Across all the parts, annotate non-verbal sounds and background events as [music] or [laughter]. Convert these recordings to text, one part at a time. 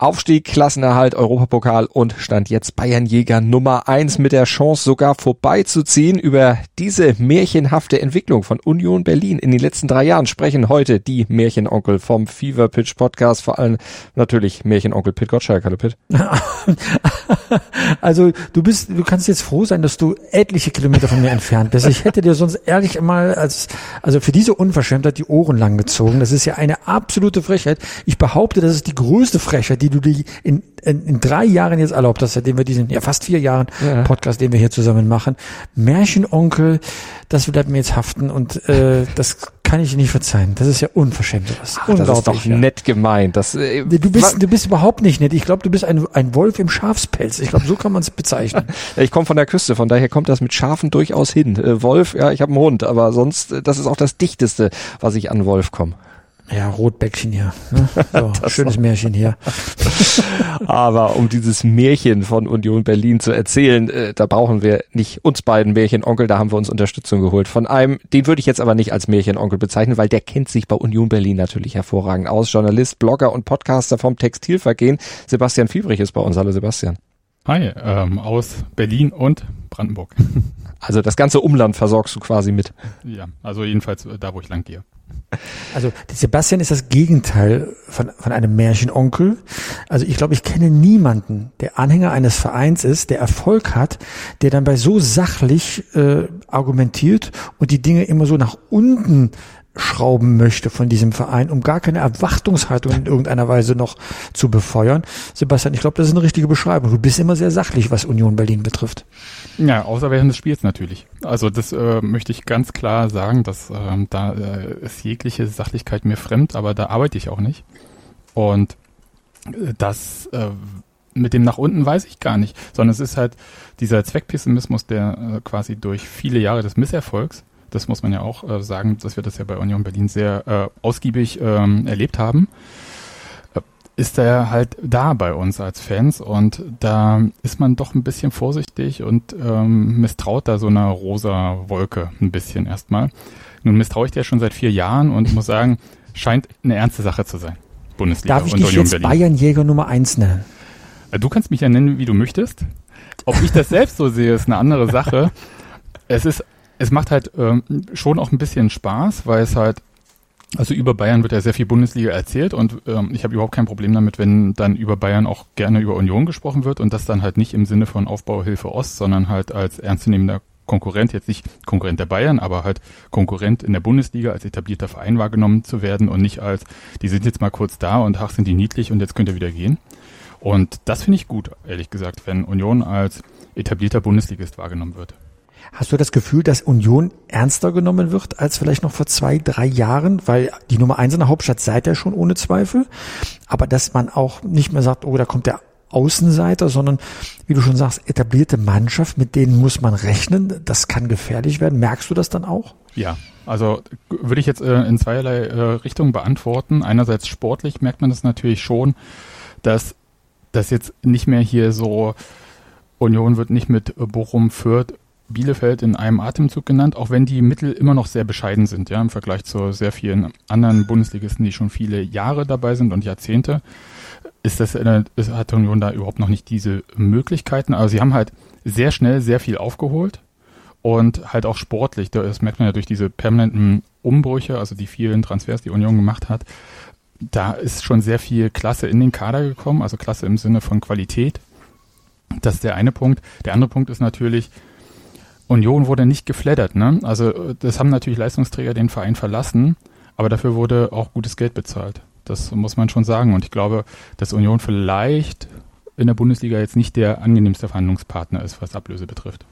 Aufstieg, Klassenerhalt, Europapokal und stand jetzt Bayernjäger Nummer eins mit der Chance sogar vorbeizuziehen. Über diese märchenhafte Entwicklung von Union Berlin in den letzten drei Jahren sprechen heute die Märchenonkel vom Fever Pitch Podcast, vor allem natürlich Märchenonkel Pit Gottschalk. Hallo Pit. [laughs] Also du bist, du kannst jetzt froh sein, dass du etliche Kilometer von mir entfernt bist. Ich hätte dir sonst ehrlich mal als, also für diese Unverschämtheit die Ohren lang gezogen. Das ist ja eine absolute Frechheit. Ich behaupte, das ist die größte Frechheit, die du dir in, in, in drei Jahren jetzt erlaubt hast, seitdem wir diesen, ja fast vier Jahren Ja. Podcast, den wir hier zusammen machen. Märchenonkel, das bleibt mir jetzt haften und äh, das kann ich nicht verzeihen. Das ist ja unverschämt. Das, Ach, das ist doch ja. nett gemeint. Das, äh, Du bist, du bist überhaupt nicht nett. Ich glaube, du bist ein, ein Wolf im Schafspelz. Ich glaube, so kann man es bezeichnen. [laughs] Ich komme von der Küste, von daher kommt das mit Schafen durchaus hin. Äh, Wolf, ja, ich habe einen Hund, aber sonst, äh, das ist auch das Dichteste, was ich an Wolf komme. Ja, Rotbäckchen hier. Ne? [laughs] So, schönes Märchen hier. [laughs] Aber um dieses Märchen von Union Berlin zu erzählen, äh, da brauchen wir nicht uns beiden Märchenonkel, da haben wir uns Unterstützung geholt. Von einem, den würde ich jetzt aber nicht als Märchenonkel bezeichnen, weil der kennt sich bei Union Berlin natürlich hervorragend aus. Journalist, Blogger und Podcaster vom Textilvergehen. Sebastian Fiebrich ist bei uns. Hallo Sebastian. Hi, ähm, aus Berlin und Brandenburg. Also das ganze Umland versorgst du quasi mit. ja, also jedenfalls äh, da, wo ich lang gehe. Also Sebastian ist das Gegenteil von, von einem Märchenonkel. Also ich glaube, ich kenne niemanden, der Anhänger eines Vereins ist, der Erfolg hat, der dann bei so sachlich äh, argumentiert und die Dinge immer so nach unten schrauben möchte von diesem Verein, um gar keine Erwartungshaltung in irgendeiner Weise noch zu befeuern. Sebastian, ich glaube, das ist eine richtige Beschreibung. Du bist immer sehr sachlich, was Union Berlin betrifft. Ja, außer während des Spiels natürlich. Also das äh, möchte ich ganz klar sagen, dass ähm, da äh, ist jegliche Sachlichkeit mir fremd, aber da arbeite ich auch nicht. Und äh, das äh, mit dem nach unten weiß ich gar nicht, sondern es ist halt dieser Zweckpessimismus, der äh, quasi durch viele Jahre des Misserfolgs, das muss man ja auch äh, sagen, dass wir das ja bei Union Berlin sehr äh, ausgiebig ähm, erlebt haben, ist er halt da bei uns als Fans und da ist man doch ein bisschen vorsichtig und ähm, misstraut da so einer rosa Wolke ein bisschen erstmal. Nun misstraue ich der schon seit vier Jahren und muss sagen, scheint eine ernste Sache zu sein. Bundesliga Darf ich und dich Union jetzt. Bayernjäger Nummer eins nennen? Äh, Du kannst mich ja nennen, wie du möchtest. Ob ich das selbst so sehe, ist eine andere Sache. Es ist, es macht halt ähm, schon auch ein bisschen Spaß, weil es halt, also über Bayern wird ja sehr viel Bundesliga erzählt und ähm, ich habe überhaupt kein Problem damit, wenn dann über Bayern auch gerne über Union gesprochen wird und das dann halt nicht im Sinne von Aufbauhilfe Ost, sondern halt als ernstzunehmender Konkurrent, jetzt nicht Konkurrent der Bayern, aber halt Konkurrent in der Bundesliga als etablierter Verein wahrgenommen zu werden und nicht als, die sind jetzt mal kurz da und ach, sind die niedlich und jetzt könnt ihr wieder gehen. Und das finde ich gut, ehrlich gesagt, wenn Union als etablierter Bundesligist wahrgenommen wird. Hast du das Gefühl, dass Union ernster genommen wird als vielleicht noch vor zwei, drei Jahren? Weil die Nummer eins in der Hauptstadt seid ihr schon ohne Zweifel. Aber dass man auch nicht mehr sagt, oh, da kommt der Außenseiter, sondern wie du schon sagst, etablierte Mannschaft, mit denen muss man rechnen. Das kann gefährlich werden. Merkst du das dann auch? Ja, also würde ich jetzt äh, in zweierlei äh, Richtungen beantworten. Einerseits sportlich merkt man das natürlich schon, dass das jetzt nicht mehr hier so Union wird nicht mit Bochum, Fürth, Bielefeld in einem Atemzug genannt, auch wenn die Mittel immer noch sehr bescheiden sind, ja, im Vergleich zu sehr vielen anderen Bundesligisten, die schon viele Jahre dabei sind und Jahrzehnte, ist das, äh, ist, hat Union da überhaupt noch nicht diese Möglichkeiten. Aber sie haben halt sehr schnell sehr viel aufgeholt und halt auch sportlich. Das merkt man ja durch diese permanenten Umbrüche, also die vielen Transfers, die Union gemacht hat. Da ist schon sehr viel Klasse in den Kader gekommen, also Klasse im Sinne von Qualität. Das ist der eine Punkt. Der andere Punkt ist natürlich, Union wurde nicht geflattert. Ne? Also äh, das haben natürlich Leistungsträger den Verein verlassen, aber dafür wurde auch gutes Geld bezahlt. Das muss man schon sagen. Und ich glaube, dass Union vielleicht in der Bundesliga jetzt nicht der angenehmste Verhandlungspartner ist, was Ablöse betrifft.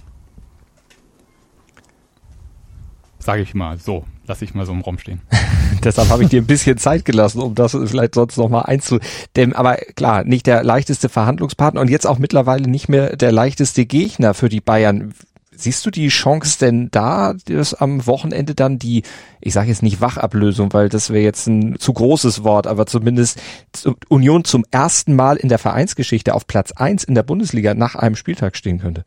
Sage ich mal so, lasse ich mal so im Raum stehen. [laughs] Deshalb habe ich dir ein bisschen Zeit gelassen, um das vielleicht sonst noch mal einzudämmen. Aber klar, nicht der leichteste Verhandlungspartner und jetzt auch mittlerweile nicht mehr der leichteste Gegner für die Bayern. Siehst du die Chance denn da, dass am Wochenende dann die, ich sage jetzt nicht Wachablösung, weil das wäre jetzt ein zu großes Wort, aber zumindest zu- Union zum ersten Mal in der Vereinsgeschichte auf Platz eins in der Bundesliga nach einem Spieltag stehen könnte?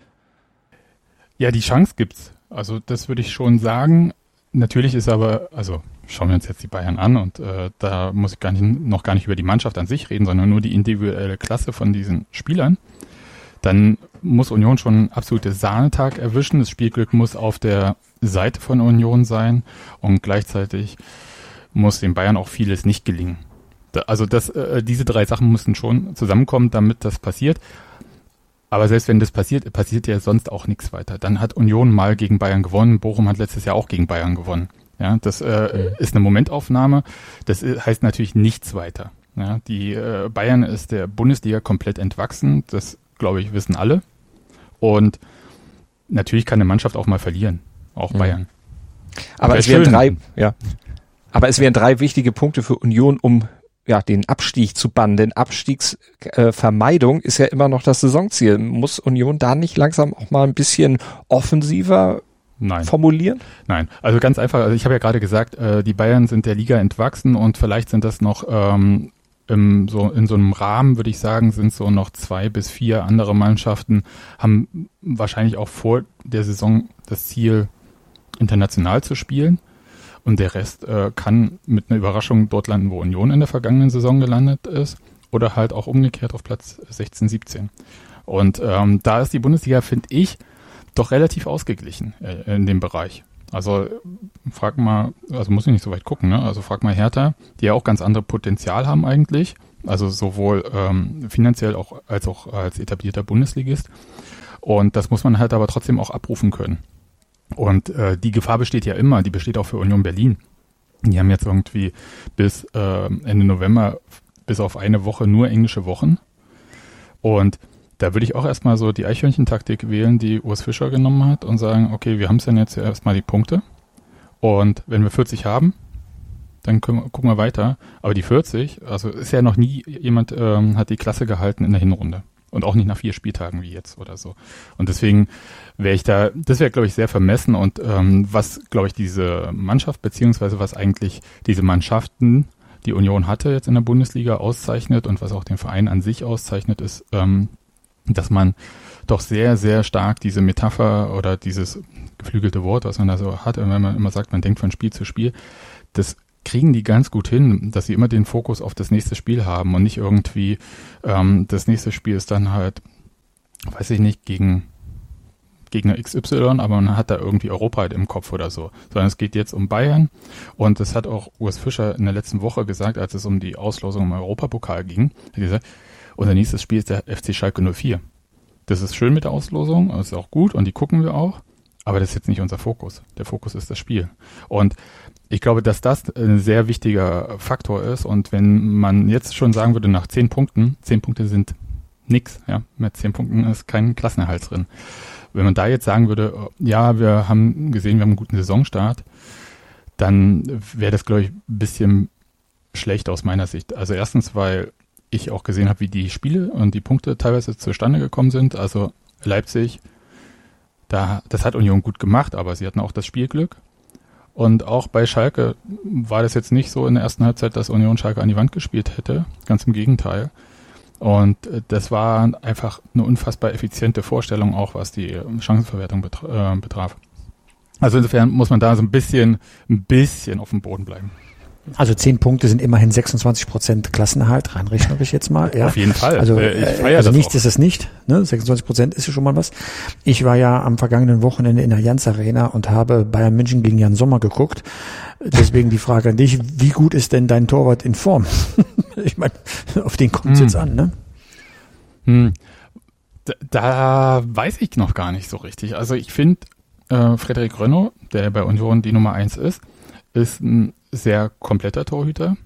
Ja, die Chance gibt's. Also das würde ich schon sagen. Natürlich ist aber, also schauen wir uns jetzt die Bayern an und äh, da muss ich gar nicht, noch gar nicht über die Mannschaft an sich reden, sondern nur die individuelle Klasse von diesen Spielern. Dann muss Union schon einen absoluten Sahnetag erwischen. Das Spielglück muss auf der Seite von Union sein und gleichzeitig muss den Bayern auch vieles nicht gelingen. Da, also das, äh, diese drei Sachen müssen schon zusammenkommen, damit das passiert. Aber selbst wenn das passiert, passiert ja sonst auch nichts weiter. Dann hat Union mal gegen Bayern gewonnen. Bochum hat letztes Jahr auch gegen Bayern gewonnen. Ja, das äh, ist eine Momentaufnahme. Das heißt natürlich nichts weiter. Ja, die äh, Bayern ist der Bundesliga komplett entwachsen. Das glaube ich wissen alle. Und natürlich kann eine Mannschaft auch mal verlieren, auch mhm. Bayern. Aber es wären drei, ja. Aber es wären drei wichtige Punkte für Union, um ja, den Abstieg zu bannen. Denn Abstiegsvermeidung äh, ist ja immer noch das Saisonziel. Muss Union da nicht langsam auch mal ein bisschen offensiver Nein. formulieren? Nein, also ganz einfach. Also ich habe ja gerade gesagt, äh, die Bayern sind der Liga entwachsen und vielleicht sind das noch ähm, im, so in so einem Rahmen, würde ich sagen, sind so noch zwei bis vier andere Mannschaften, haben wahrscheinlich auch vor der Saison das Ziel, international zu spielen. Und der Rest äh, kann mit einer Überraschung dort landen, wo Union in der vergangenen Saison gelandet ist. Oder halt auch umgekehrt auf Platz 16, 17. Und ähm, da ist die Bundesliga, finde ich, doch relativ ausgeglichen äh, in dem Bereich. Also frag mal, also muss ich nicht so weit gucken, ne? Also frag mal Hertha, die ja auch ganz andere Potenzial haben eigentlich. Also sowohl ähm, finanziell auch als auch als etablierter Bundesligist. Und das muss man halt aber trotzdem auch abrufen können. Und äh, die Gefahr besteht ja immer, die besteht auch für Union Berlin. Die haben jetzt irgendwie bis äh, Ende November bis auf eine Woche nur englische Wochen. Und da würde ich auch erstmal so die Eichhörnchen-Taktik wählen, die Urs Fischer genommen hat und sagen, okay, wir haben es dann jetzt erstmal die Punkte. Und wenn wir 40 haben, dann wir, gucken wir weiter. Aber die 40, also ist ja noch nie jemand ähm, hat die Klasse gehalten in der Hinrunde. Und auch nicht nach vier Spieltagen wie jetzt oder so. Und deswegen wäre ich da, das wäre, glaube ich, sehr vermessen. Und ähm, was, glaube ich, diese Mannschaft, beziehungsweise was eigentlich diese Mannschaften, die Union hatte jetzt in der Bundesliga, auszeichnet und was auch den Verein an sich auszeichnet, ist, ähm, dass man doch sehr, sehr stark diese Metapher oder dieses geflügelte Wort, was man da so hat, wenn man immer sagt, man denkt von Spiel zu Spiel, das kriegen die ganz gut hin, dass sie immer den Fokus auf das nächste Spiel haben und nicht irgendwie ähm, das nächste Spiel ist dann halt, weiß ich nicht, gegen Gegner XY, aber man hat da irgendwie Europa halt im Kopf oder so. Sondern es geht jetzt um Bayern und das hat auch Urs Fischer in der letzten Woche gesagt, als es um die Auslosung im Europapokal ging, hat gesagt, unser nächstes Spiel ist der FC Schalke 04. Das ist schön mit der Auslosung, das ist auch gut und die gucken wir auch. Aber das ist jetzt nicht unser Fokus. Der Fokus ist das Spiel. Und ich glaube, dass das ein sehr wichtiger Faktor ist. Und wenn man jetzt schon sagen würde, nach zehn Punkten, zehn Punkte sind nix, ja, mit zehn Punkten ist kein Klassenerhalt drin. Wenn man da jetzt sagen würde, ja, wir haben gesehen, wir haben einen guten Saisonstart, dann wäre das, glaube ich, ein bisschen schlecht aus meiner Sicht. Also erstens, weil ich auch gesehen habe, wie die Spiele und die Punkte teilweise zustande gekommen sind. Also Leipzig, da, das hat Union gut gemacht, aber sie hatten auch das Spielglück. Und auch bei Schalke war das jetzt nicht so in der ersten Halbzeit, dass Union Schalke an die Wand gespielt hätte. Ganz im Gegenteil. Und äh, das war einfach eine unfassbar effiziente Vorstellung, auch was die Chancenverwertung äh, betraf. Also insofern muss man da so ein bisschen, ein bisschen auf dem Boden bleiben. Also zehn Punkte sind immerhin 26 Prozent Klassenerhalt, rein rechnerisch jetzt mal. Ja. Auf jeden Fall. Also, äh, also nichts ist es nicht. Ne? 26 Prozent ist ja schon mal was. Ich war ja am vergangenen Wochenende in der Jans Arena und habe Bayern München gegen Jan Sommer geguckt. Deswegen die Frage an dich, wie gut ist denn dein Torwart in Form? [laughs] ich meine, auf den kommt es hm. jetzt an, ne? Hm. Da, da weiß ich noch gar nicht so richtig. Also ich finde, äh, Frederik Renault, der bei Union die Nummer eins ist, ist ein sehr kompletter Torhüter,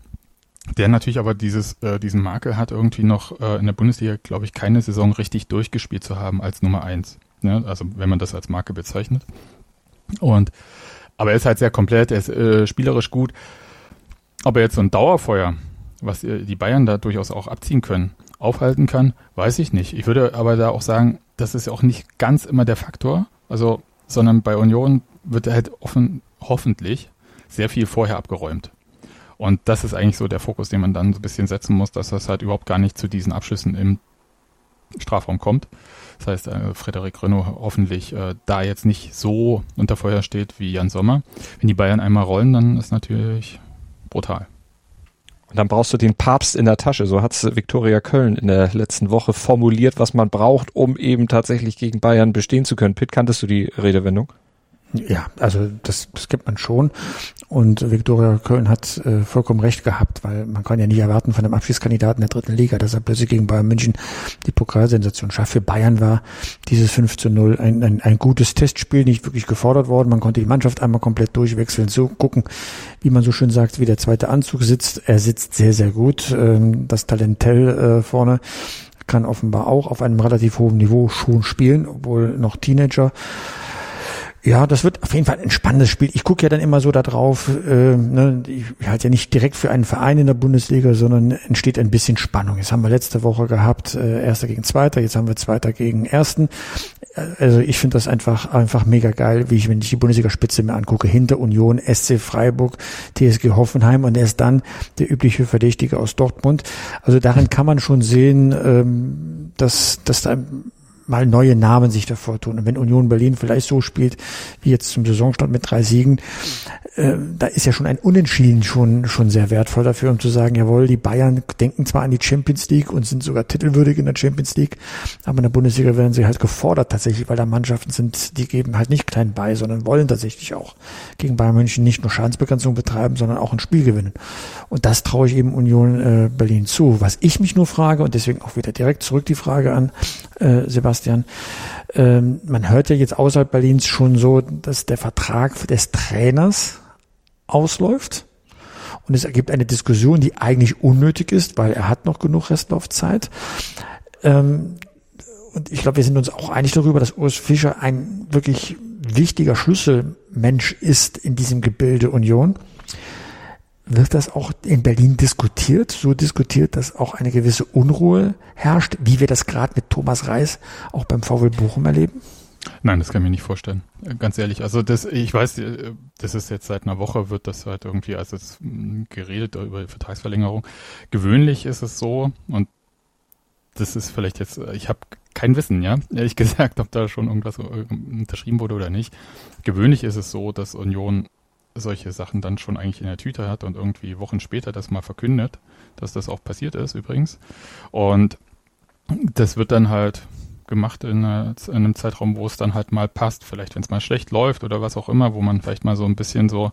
der natürlich aber dieses, äh, diesen Makel hat, irgendwie noch äh, in der Bundesliga, glaube ich, keine Saison richtig durchgespielt zu haben als Nummer eins. Ne? Also wenn man das als Marke bezeichnet. Und aber er ist halt sehr komplett, er ist äh, spielerisch gut. Ob er jetzt so ein Dauerfeuer, was äh, die Bayern da durchaus auch abziehen können, aufhalten kann, weiß ich nicht. Ich würde aber da auch sagen, das ist auch nicht ganz immer der Faktor. Also, sondern bei Union wird er halt offen, hoffentlich sehr viel vorher abgeräumt. Und das ist eigentlich so der Fokus, den man dann so ein bisschen setzen muss, dass das halt überhaupt gar nicht zu diesen Abschüssen im Strafraum kommt. Das heißt, äh, Frederik Renault hoffentlich äh, da jetzt nicht so unter Feuer steht wie Jan Sommer. Wenn die Bayern einmal rollen, dann ist natürlich brutal. Und dann brauchst du den Papst in der Tasche. So hat's Viktoria Köln in der letzten Woche formuliert, was man braucht, um eben tatsächlich gegen Bayern bestehen zu können. Pitt, kanntest du die Redewendung? Ja, also das, das gibt man schon. Und Viktoria Köln hat äh, vollkommen recht gehabt, weil man kann ja nicht erwarten von einem Abschiedskandidaten der dritten Liga, dass er plötzlich gegen Bayern München die Pokalsensation schafft. Für Bayern war dieses 5 zu 0 ein, ein, ein gutes Testspiel, nicht wirklich gefordert worden. Man konnte die Mannschaft einmal komplett durchwechseln, so gucken, wie man so schön sagt, wie der zweite Anzug sitzt. Er sitzt sehr, sehr gut. Ähm, das Talentell äh, vorne kann offenbar auch auf einem relativ hohen Niveau schon spielen, obwohl noch Teenager. Ja, das wird auf jeden Fall ein spannendes Spiel. Ich gucke ja dann immer so da drauf, äh, ne, ich halte ja nicht direkt für einen Verein in der Bundesliga, sondern entsteht ein bisschen Spannung. Jetzt haben wir letzte Woche gehabt, äh, Erster gegen Zweiter, jetzt haben wir Zweiter gegen Ersten. Also ich finde das einfach einfach mega geil, wie ich, wenn ich die Bundesliga-Spitze mir angucke, hinter Union, SC Freiburg, TSG Hoffenheim und erst dann der übliche Verdächtige aus Dortmund. Also darin kann man schon sehen, ähm, dass, dass da mal neue Namen sich davor tun. Und wenn Union Berlin vielleicht so spielt, wie jetzt zum Saisonstart mit drei Siegen, äh, da ist ja schon ein Unentschieden schon, schon sehr wertvoll dafür, um zu sagen, jawohl, die Bayern denken zwar an die Champions League und sind sogar titelwürdig in der Champions League, aber in der Bundesliga werden sie halt gefordert tatsächlich, weil da Mannschaften sind, die geben halt nicht klein bei, sondern wollen tatsächlich auch gegen Bayern München nicht nur Schadensbegrenzung betreiben, sondern auch ein Spiel gewinnen. Und das traue ich eben Union äh, Berlin zu. Was ich mich nur frage, und deswegen auch wieder direkt zurück die Frage an äh, Sebastian, ähm, man hört ja jetzt außerhalb Berlins schon so, dass der Vertrag des Trainers ausläuft. Und es ergibt eine Diskussion, die eigentlich unnötig ist, weil er hat noch genug Restlaufzeit. Ähm, und ich glaube, wir sind uns auch einig darüber, dass Urs Fischer ein wirklich wichtiger Schlüsselmensch ist in diesem Gebilde Union. Wird das auch in Berlin diskutiert? So diskutiert, dass auch eine gewisse Unruhe herrscht, wie wir das gerade mit Thomas Reis auch beim VW Bochum erleben? Nein, das kann ich mir nicht vorstellen. Ganz ehrlich. Also das, ich weiß, äh, das ist jetzt seit einer Woche wird das halt irgendwie, also es hm, geredet über die Vertragsverlängerung. Gewöhnlich ist es so, und das ist vielleicht jetzt, ich habe kein Wissen, ja, [laughs] ehrlich gesagt, ob da schon irgendwas unterschrieben wurde oder nicht. Gewöhnlich ist es so, dass Union solche Sachen dann schon eigentlich in der Tüte hat und irgendwie Wochen später das mal verkündet, dass das auch passiert ist übrigens. Und das wird dann halt gemacht in, in, einem Zeitraum, wo es dann halt mal passt, vielleicht wenn es mal schlecht läuft oder was auch immer, wo man vielleicht mal so ein bisschen so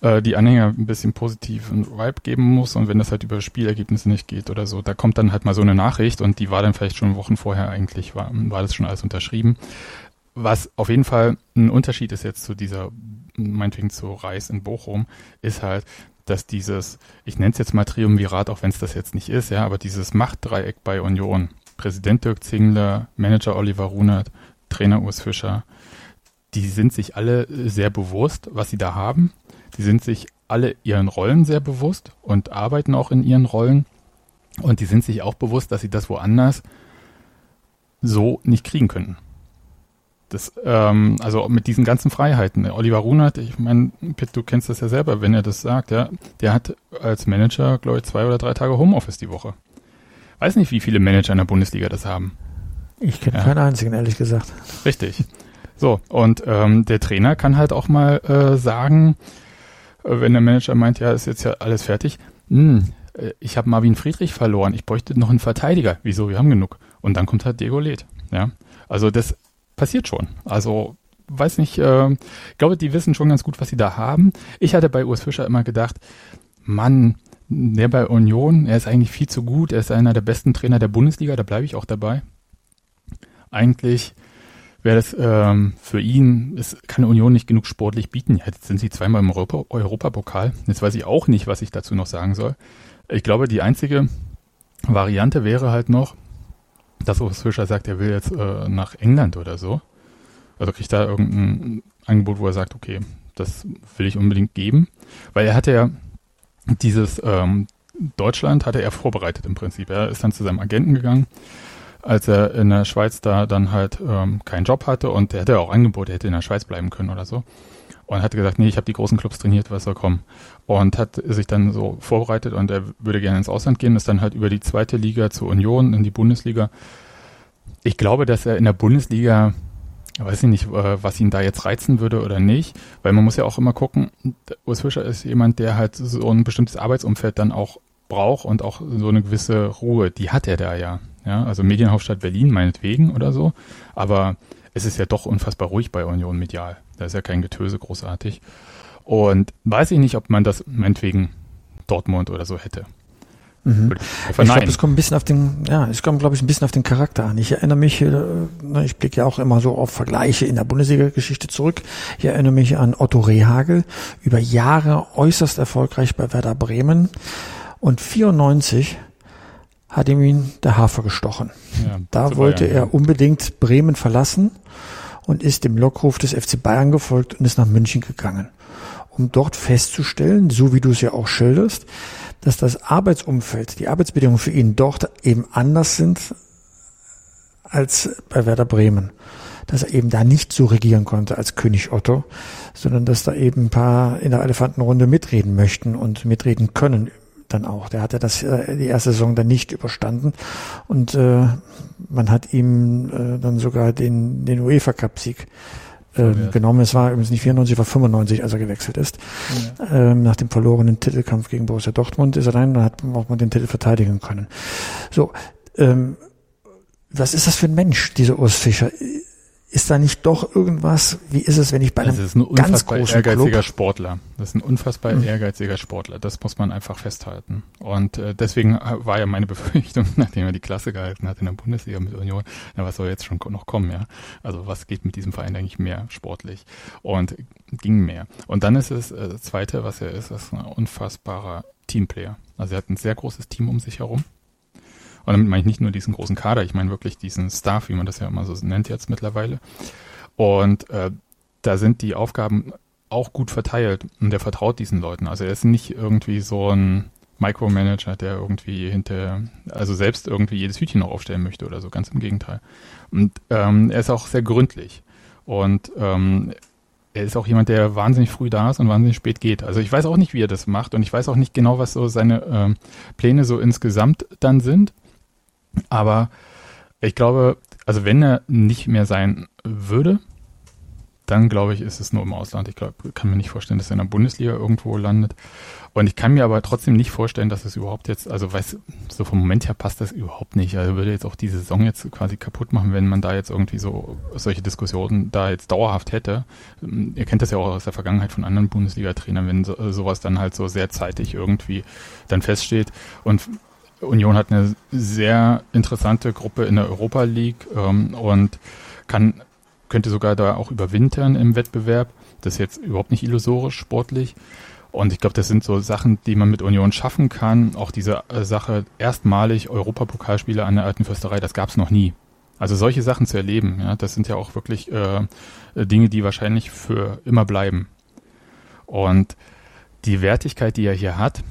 äh, die Anhänger ein bisschen positiven Vibe geben muss und wenn das halt über Spielergebnisse nicht geht oder so, da kommt dann halt mal so eine Nachricht und die war dann vielleicht schon Wochen vorher eigentlich, war, war das schon alles unterschrieben. Was auf jeden Fall ein Unterschied ist jetzt zu dieser, meinetwegen zu Reis in Bochum, ist halt, dass dieses, ich nenne es jetzt mal Triumvirat, auch wenn es das jetzt nicht ist, ja, aber dieses Machtdreieck bei Union, Präsident Dirk Zingler, Manager Oliver Runert, Trainer Urs Fischer, die sind sich alle sehr bewusst, was sie da haben. Die sind sich alle ihren Rollen sehr bewusst und arbeiten auch in ihren Rollen. Und die sind sich auch bewusst, dass sie das woanders so nicht kriegen könnten. Das, ähm, also mit diesen ganzen Freiheiten. Oliver Runert, ich meine, Pitt, du kennst das ja selber, wenn er das sagt, ja, der hat als Manager, glaube ich, zwei oder drei Tage Homeoffice die Woche. Weiß nicht, wie viele Manager in der Bundesliga das haben. Ich kenne ja. keinen einzigen, ehrlich gesagt. Richtig. So, und ähm, der Trainer kann halt auch mal äh, sagen, äh, wenn der Manager meint, ja, ist jetzt ja alles fertig, hm, äh, ich habe Marvin Friedrich verloren, ich bräuchte noch einen Verteidiger. Wieso? Wir haben genug. Und dann kommt halt Diego Led. Ja, also das passiert schon. Also weiß nicht, äh, glaube, die wissen schon ganz gut, was sie da haben. Ich hatte bei Urs Fischer immer gedacht, Mann, der bei Union, er ist eigentlich viel zu gut, er ist einer der besten Trainer der Bundesliga, da bleibe ich auch dabei. Eigentlich wäre das ähm, für ihn, es kann Union nicht genug sportlich bieten. Jetzt sind sie zweimal im Europa, Europapokal. Jetzt weiß ich auch nicht, was ich dazu noch sagen soll. Ich glaube, die einzige Variante wäre halt noch, dass Urs Fischer sagt, er will jetzt äh, nach England oder so. Also kriegt da irgendein Angebot, wo er sagt, okay, das will ich unbedingt geben. Weil er hatte ja dieses ähm, Deutschland hatte er vorbereitet im Prinzip. Er ist dann zu seinem Agenten gegangen, als er in der Schweiz da dann halt ähm, keinen Job hatte und er hatte auch Angebote, er hätte in der Schweiz bleiben können oder so. Und hat gesagt, nee, ich habe die großen Clubs trainiert, was soll kommen. Und hat sich dann so vorbereitet und er würde gerne ins Ausland gehen, ist dann halt über die zweite Liga zur Union in die Bundesliga ich glaube, dass er in der Bundesliga, weiß ich nicht, äh, was ihn da jetzt reizen würde oder nicht, weil man muss ja auch immer gucken, Urs Fischer ist jemand, der halt so ein bestimmtes Arbeitsumfeld dann auch braucht und auch so eine gewisse Ruhe, die hat er da ja. Ja, also Medienhauptstadt Berlin meinetwegen oder so, aber es ist ja doch unfassbar ruhig bei Union medial. Da ist ja kein Getöse großartig. Und weiß ich nicht, ob man das meinetwegen Dortmund oder so hätte. Mhm. Ich glaube, es kommt ein bisschen auf den, ja, es kommt, glaube ich, ein bisschen auf den Charakter an. Ich erinnere mich, äh, ne, ich blicke ja auch immer so auf Vergleiche in der Bundesliga-Geschichte zurück. Ich erinnere mich an Otto Rehagel, über Jahre äußerst erfolgreich bei Werder Bremen. Und 94 hat ihm ihn der Hafer gestochen. Ja, da wollte er unbedingt Bremen verlassen und ist dem Lockruf des FC Bayern gefolgt und ist nach München gegangen um dort festzustellen, so wie du es ja auch schilderst, dass das Arbeitsumfeld, die Arbeitsbedingungen für ihn dort eben anders sind als bei Werder Bremen. Dass er eben da nicht so regieren konnte als König Otto, sondern dass da eben ein paar in der Elefantenrunde mitreden möchten und mitreden können dann auch. Der hatte das äh, die erste Saison dann nicht überstanden und äh, man hat ihm äh, dann sogar den den UEFA Cup Sieg ähm, genommen. Es war übrigens nicht 94, war 95, als er gewechselt ist. Ja. Ähm, nach dem verlorenen Titelkampf gegen Borussia Dortmund ist er rein und hat auch mal den Titel verteidigen können. So, ähm, was ist das für ein Mensch, dieser Urs Fischer? Ist da nicht doch irgendwas, wie ist es, wenn ich bei einem das ist ein ganz großen ehrgeiziger Club Sportler. Das ist ein unfassbar mhm. ehrgeiziger Sportler. Das muss man einfach festhalten. Und äh, deswegen äh, war ja meine [laughs] Befürchtung, nachdem er die Klasse gehalten hat in der Bundesliga mit Union, na, was soll jetzt schon noch kommen, ja? Also was geht mit diesem Verein eigentlich mehr sportlich? Und ging mehr. Und dann ist es äh, das Zweite, was er ist, ist ein unfassbarer Teamplayer. Also er hat ein sehr großes Team um sich herum. Und damit meine ich nicht nur diesen großen Kader, ich meine wirklich diesen Staff, wie man das ja immer so nennt jetzt mittlerweile. Und äh, da sind die Aufgaben auch gut verteilt und der vertraut diesen Leuten. Also er ist nicht irgendwie so ein Micromanager, der irgendwie hinter, also selbst irgendwie jedes Hütchen noch aufstellen möchte oder so, ganz im Gegenteil. Und ähm, er ist auch sehr gründlich. Und ähm, er ist auch jemand, der wahnsinnig früh da ist und wahnsinnig spät geht. Also ich weiß auch nicht, wie er das macht und ich weiß auch nicht genau, was so seine ähm, Pläne so insgesamt dann sind. Aber ich glaube, also wenn er nicht mehr sein würde, dann glaube ich, ist es nur im Ausland. Ich glaube, kann mir nicht vorstellen, dass er in der Bundesliga irgendwo landet. Und ich kann mir aber trotzdem nicht vorstellen, dass es überhaupt jetzt, also weiß, so vom Moment her passt das überhaupt nicht. Also würde jetzt auch die Saison jetzt quasi kaputt machen, wenn man da jetzt irgendwie so solche Diskussionen da jetzt dauerhaft hätte. Ihr kennt das ja auch aus der Vergangenheit von anderen Bundesliga-Trainern, wenn so, sowas dann halt so sehr zeitig irgendwie dann feststeht. Und Union hat eine sehr interessante Gruppe in der Europa League ähm, und kann, könnte sogar da auch überwintern im Wettbewerb. Das ist jetzt überhaupt nicht illusorisch sportlich. Und ich glaube, das sind so Sachen, die man mit Union schaffen kann. Auch diese äh, Sache, erstmalig Europapokalspiele an der Alten Fürsterei, das gab es noch nie. Also solche Sachen zu erleben, ja, das sind ja auch wirklich äh, Dinge, die wahrscheinlich für immer bleiben. Und die Wertigkeit, die er hier hat,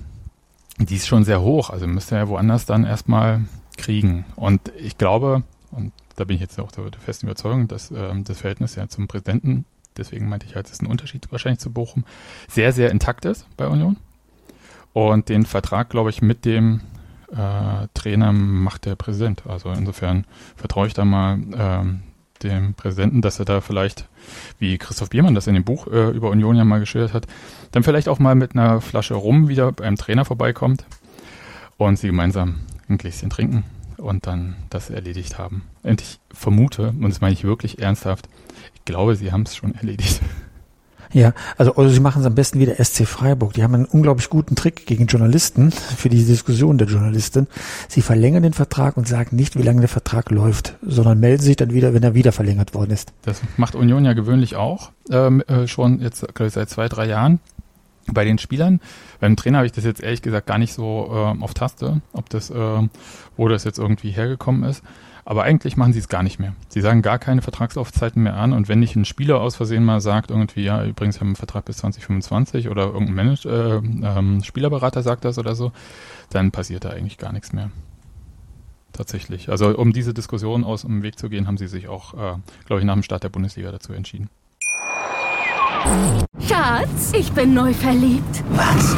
die ist schon sehr hoch. Also müsste er ja woanders dann erstmal kriegen. Und ich glaube, und da bin ich jetzt auch der, festen Überzeugung, dass ähm, das Verhältnis ja zum Präsidenten, deswegen meinte ich halt, das ist ein Unterschied wahrscheinlich zu Bochum, sehr, sehr intakt ist bei Union. Und den Vertrag, glaube ich, mit dem äh, Trainer macht der Präsident. Also insofern vertraue ich da mal ähm, dem Präsidenten, dass er da vielleicht, wie Christoph Biermann das in dem Buch äh, über Union ja mal geschildert hat, dann vielleicht auch mal mit einer Flasche Rum wieder beim Trainer vorbeikommt und sie gemeinsam ein Gläschen trinken und dann das erledigt haben. Und ich vermute, und das meine ich wirklich ernsthaft, ich glaube, sie haben es schon erledigt. Ja, also oder sie machen es am besten wie der SC Freiburg. Die haben einen unglaublich guten Trick gegen Journalisten [laughs] für die Diskussion der Journalisten. Sie verlängern den Vertrag und sagen nicht, wie lange der Vertrag läuft, sondern melden sich dann wieder, wenn er wieder verlängert worden ist. Das macht Union ja gewöhnlich auch ähm, äh, schon jetzt glaube ich, seit zwei drei Jahren bei den Spielern. Beim Trainer habe ich das jetzt ehrlich gesagt gar nicht so äh, auf Taste, ob das, äh, wo das jetzt irgendwie hergekommen ist. Aber eigentlich machen sie es gar nicht mehr. Sie sagen gar keine Vertragslaufzeiten mehr an und wenn nicht ein Spieler aus Versehen mal sagt, irgendwie, ja, übrigens haben wir einen Vertrag bis 2025 oder irgendein Manager, äh, ähm, Spielerberater sagt das oder so, dann passiert da eigentlich gar nichts mehr. Tatsächlich. Also um diese Diskussion aus dem Weg zu gehen, haben sie sich auch, äh, glaube ich, nach dem Start der Bundesliga dazu entschieden. Schatz, ich bin neu verliebt. Was?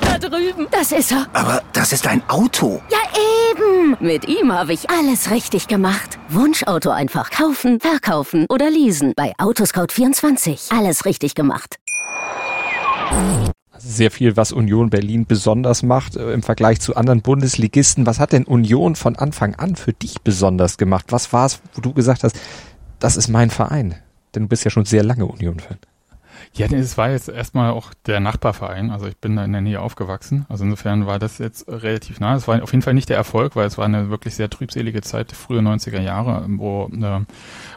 Da drüben. Das ist er. Aber das ist ein Auto. Ja. Eben, mit ihm habe ich alles richtig gemacht. Wunschauto einfach kaufen, verkaufen oder leasen. Bei Autoscout24. Alles richtig gemacht. Sehr viel, was Union Berlin besonders macht äh, im Vergleich zu anderen Bundesligisten. Was hat denn Union von Anfang an für dich besonders gemacht? Was war es, wo du gesagt hast, das ist mein Verein? Denn du bist ja schon sehr lange Union-Fan. Ja, es war jetzt erstmal auch der Nachbarverein. Also ich bin da in der Nähe aufgewachsen. Also insofern war das jetzt relativ nah. Es war auf jeden Fall nicht der Erfolg, weil es war eine wirklich sehr trübselige Zeit, frühe 90er Jahre, wo äh,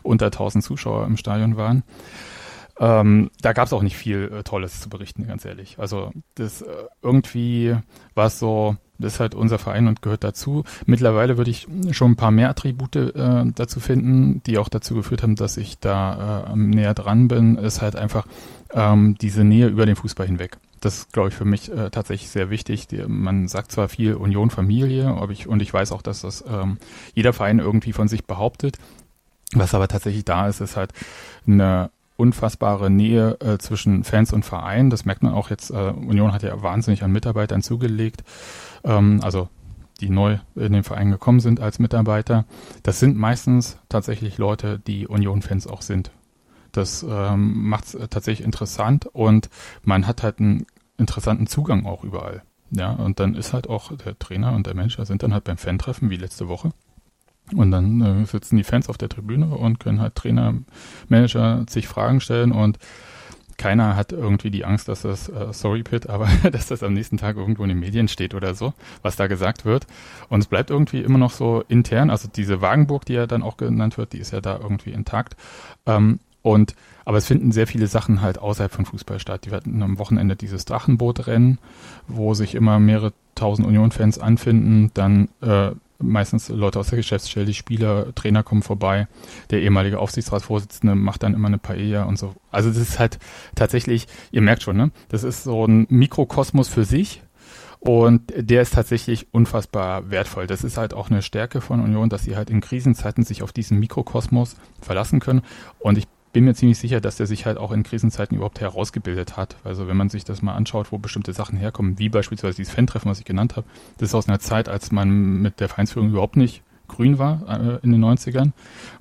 unter 1000 Zuschauer im Stadion waren. Ähm, da gab es auch nicht viel äh, Tolles zu berichten, ganz ehrlich. Also das äh, irgendwie war es so, das ist halt unser Verein und gehört dazu. Mittlerweile würde ich schon ein paar mehr Attribute äh, dazu finden, die auch dazu geführt haben, dass ich da äh, näher dran bin. Ist halt einfach ähm, diese Nähe über den Fußball hinweg. Das ist, glaube ich, für mich äh, tatsächlich sehr wichtig. Die, man sagt zwar viel Union Familie, aber ich, und ich weiß auch, dass das ähm, jeder Verein irgendwie von sich behauptet. Was aber tatsächlich da ist, ist halt eine unfassbare Nähe äh, zwischen Fans und Verein. Das merkt man auch jetzt. Äh, Union hat ja wahnsinnig an Mitarbeitern zugelegt. Ähm, also die neu in den Verein gekommen sind als Mitarbeiter. Das sind meistens tatsächlich Leute, die Union-Fans auch sind. Das ähm, macht es tatsächlich interessant und man hat halt einen interessanten Zugang auch überall. Ja, und dann ist halt auch der Trainer und der Manager sind dann halt beim Fan-Treffen wie letzte Woche. Und dann äh, sitzen die Fans auf der Tribüne und können halt Trainer, Manager sich Fragen stellen und keiner hat irgendwie die Angst, dass das, äh, sorry Pit, aber [laughs] dass das am nächsten Tag irgendwo in den Medien steht oder so, was da gesagt wird. Und es bleibt irgendwie immer noch so intern, also diese Wagenburg, die ja dann auch genannt wird, die ist ja da irgendwie intakt. Ähm, und aber es finden sehr viele Sachen halt außerhalb von Fußball statt. Die hatten am Wochenende dieses Drachenbootrennen, wo sich immer mehrere tausend Union-Fans anfinden. Dann äh, meistens Leute aus der Geschäftsstelle, die Spieler, Trainer kommen vorbei. Der ehemalige Aufsichtsratsvorsitzende macht dann immer eine Paella und so. Also das ist halt tatsächlich, ihr merkt schon, ne? Das ist so ein Mikrokosmos für sich. Und der ist tatsächlich unfassbar wertvoll. Das ist halt auch eine Stärke von Union, dass sie halt in Krisenzeiten sich auf diesen Mikrokosmos verlassen können. Und ich bin mir ziemlich sicher, dass der sich halt auch in Krisenzeiten überhaupt herausgebildet hat. Also wenn man sich das mal anschaut, wo bestimmte Sachen herkommen, wie beispielsweise dieses Fan-Treffen, was ich genannt habe, das ist aus einer Zeit, als man mit der Vereinsführung überhaupt nicht grün war äh, in den 90ern und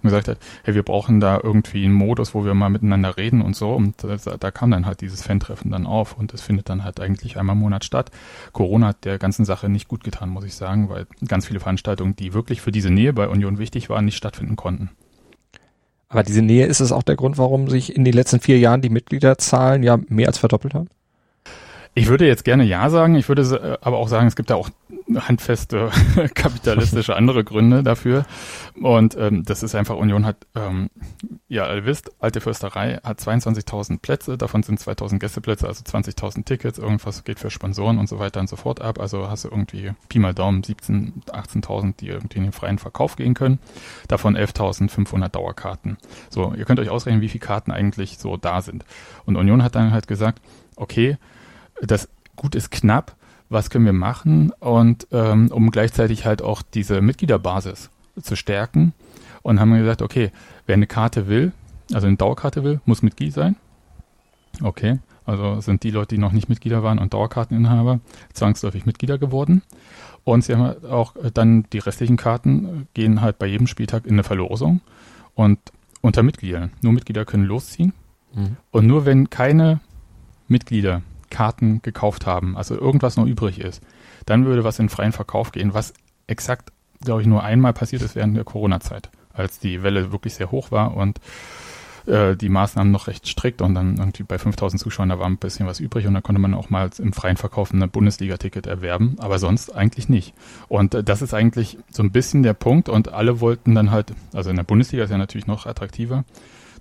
gesagt hat, hey, wir brauchen da irgendwie einen Modus, wo wir mal miteinander reden und so. Und äh, da kam dann halt dieses Fan-Treffen dann auf und es findet dann halt eigentlich einmal im Monat statt. Corona hat der ganzen Sache nicht gut getan, muss ich sagen, weil ganz viele Veranstaltungen, die wirklich für diese Nähe bei Union wichtig waren, nicht stattfinden konnten. Aber diese Nähe ist es auch der Grund, warum sich in den letzten vier Jahren die Mitgliederzahlen ja mehr als verdoppelt haben? Ich würde jetzt gerne Ja sagen. Ich würde äh, aber auch sagen, es gibt da auch handfeste [laughs] kapitalistische andere Gründe dafür. Und ähm, das ist einfach, Union hat, ähm, ja, ihr wisst, Alte Fürsterei hat 22.000 Plätze, davon sind 2.000 Gästeplätze, also 20.000 Tickets, irgendwas geht für Sponsoren und so weiter und so fort ab. Also hast du irgendwie Pi mal Daumen 17.000, 18.000, die irgendwie in den freien Verkauf gehen können. Davon 11.500 Dauerkarten. So, ihr könnt euch ausrechnen, wie viele Karten eigentlich so da sind. Und Union hat dann halt gesagt, okay, das Gut ist knapp, was können wir machen und ähm, um gleichzeitig halt auch diese Mitgliederbasis zu stärken und haben gesagt, okay, wer eine Karte will, also eine Dauerkarte will, muss Mitglied sein. Okay, also sind die Leute, die noch nicht Mitglieder waren und Dauerkarteninhaber, zwangsläufig Mitglieder geworden. Und sie haben halt auch dann die restlichen Karten gehen halt bei jedem Spieltag in eine Verlosung und unter Mitgliedern. Nur Mitglieder können losziehen. Mhm. Und nur wenn keine Mitglieder Karten gekauft haben, also irgendwas noch übrig ist, dann würde was in freien Verkauf gehen, was exakt, glaube ich, nur einmal passiert ist während der Corona-Zeit, als die Welle wirklich sehr hoch war und äh, die Maßnahmen noch recht strikt und dann irgendwie bei 5000 Zuschauern, da war ein bisschen was übrig und da konnte man auch mal im freien Verkauf ein Bundesliga-Ticket erwerben, aber sonst eigentlich nicht. Und äh, das ist eigentlich so ein bisschen der Punkt und alle wollten dann halt, also in der Bundesliga ist ja natürlich noch attraktiver,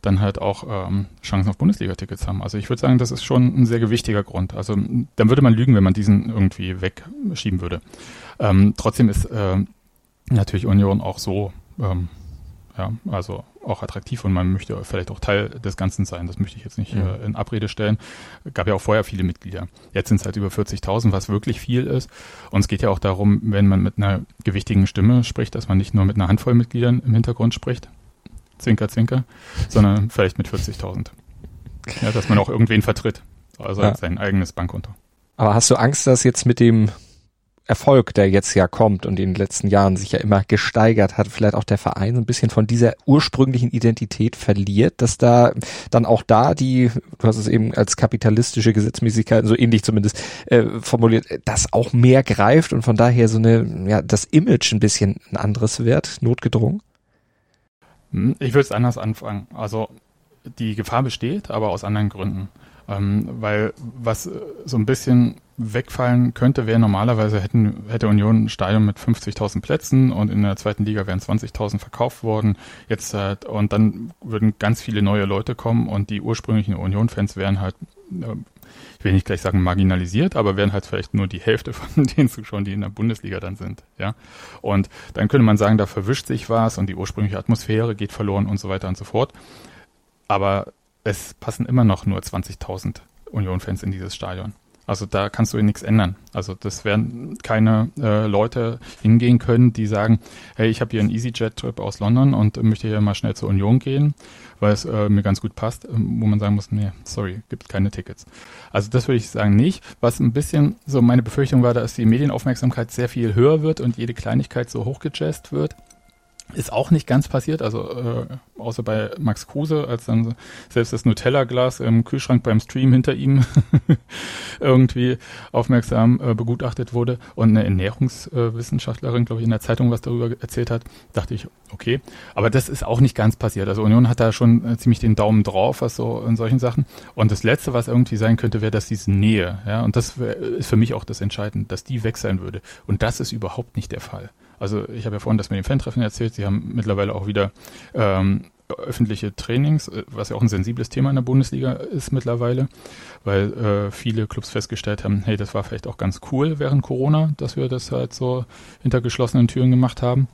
dann halt auch ähm, Chancen auf Bundesliga-Tickets haben. Also ich würde sagen, das ist schon ein sehr gewichtiger Grund. Also dann würde man lügen, wenn man diesen irgendwie wegschieben würde. Ähm, trotzdem ist äh, natürlich Union auch so, ähm, ja, also auch attraktiv und man möchte vielleicht auch Teil des Ganzen sein. Das möchte ich jetzt nicht ja. äh, in Abrede stellen. Gab ja auch vorher viele Mitglieder. Jetzt sind es halt über 40.000, was wirklich viel ist. Und es geht ja auch darum, wenn man mit einer gewichtigen Stimme spricht, dass man nicht nur mit einer Handvoll Mitgliedern im Hintergrund spricht, Zwinker, Zwinker, sondern [laughs] vielleicht mit 40.000. Ja, dass man auch irgendwen vertritt. Also ja. sein eigenes Bankkonto. Aber hast du Angst, dass jetzt mit dem Erfolg, der jetzt ja kommt und in den letzten Jahren sich ja immer gesteigert hat, vielleicht auch der Verein so ein bisschen von dieser ursprünglichen Identität verliert, dass da dann auch da die, du hast es eben als kapitalistische Gesetzmäßigkeit, so ähnlich zumindest äh, formuliert, das auch mehr greift und von daher so eine, ja, das Image ein bisschen ein anderes wird, notgedrungen? Hm, ich würde es anders anfangen. Also die Gefahr besteht, aber aus anderen Gründen. Ähm, weil was äh, so ein bisschen wegfallen könnte, wäre normalerweise hätten, hätte Union ein Stadion mit 50.000 Plätzen und in der zweiten Liga wären 20.000 verkauft worden. Jetzt halt, und dann würden ganz viele neue Leute kommen und die ursprünglichen Union-Fans wären halt, äh, ich will nicht gleich sagen marginalisiert, aber wären halt vielleicht nur die Hälfte [laughs] von den Zuschauern, die in der Bundesliga dann sind, ja. Und dann könnte man sagen, da verwischt sich was und die ursprüngliche Atmosphäre geht verloren und so weiter und so fort. Aber es passen immer noch nur 20.000 Union-Fans in dieses Stadion. Also da kannst du nichts ändern. Also das werden keine äh, Leute hingehen können, die sagen, hey, ich habe hier einen EasyJet-Trip aus London und möchte hier mal schnell zur Union gehen, weil es äh, mir ganz gut passt, äh, wo man sagen muss, nee, sorry, gibt keine Tickets. Also das würde ich sagen nicht. Was ein bisschen so meine Befürchtung war, dass die Medienaufmerksamkeit sehr viel höher wird und jede Kleinigkeit so hochgejazzt wird. Ist auch nicht ganz passiert, also äh, außer bei Max Kruse, als dann selbst das Nutella-Glas im Kühlschrank beim Stream hinter ihm [laughs] irgendwie aufmerksam äh, begutachtet wurde und eine Ernährungswissenschaftlerin, glaube ich, in der Zeitung was darüber erzählt hat, dachte ich, okay. Aber das ist auch nicht ganz passiert. Also Union hat da schon äh, ziemlich den Daumen drauf, was so in solchen Sachen. Und das Letzte, was irgendwie sein könnte, wäre, dass diese Nähe, ja, und das wär, ist für mich auch das Entscheidende, dass die weg sein würde. Und das ist überhaupt nicht der Fall. Also ich habe ja vorhin das mit den Fan-Treffen erzählt. Sie haben mittlerweile auch wieder ähm, öffentliche Trainings, äh, was ja auch ein sensibles Thema in der Bundesliga ist mittlerweile, weil äh, viele Clubs festgestellt haben, hey, das war vielleicht auch ganz cool während Corona, dass wir das halt so hinter geschlossenen Türen gemacht haben.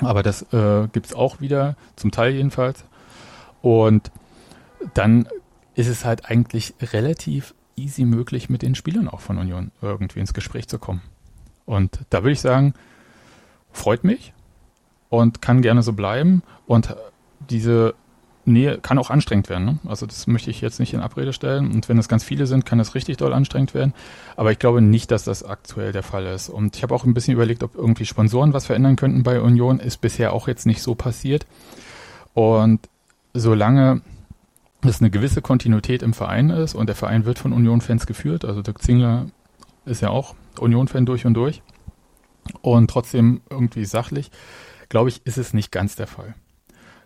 Aber das äh, gibt auch wieder, zum Teil jedenfalls. Und dann ist es halt eigentlich relativ easy möglich, mit den Spielern auch von Union irgendwie ins Gespräch zu kommen. Und da würde ich sagen, freut mich und kann gerne so bleiben. Und diese Nähe kann auch anstrengend werden. Ne? Also das möchte ich jetzt nicht in Abrede stellen. Und wenn es ganz viele sind, kann es richtig doll anstrengend werden. Aber ich glaube nicht, dass das aktuell der Fall ist. Und ich habe auch ein bisschen überlegt, ob irgendwie Sponsoren was verändern könnten bei Union. Ist bisher auch jetzt nicht so passiert. Und solange es eine gewisse Kontinuität im Verein ist und der Verein wird von Union-Fans geführt, also Dirk Zingler ist ja auch Union-Fan durch und durch, und trotzdem irgendwie sachlich, glaube ich, ist es nicht ganz der Fall.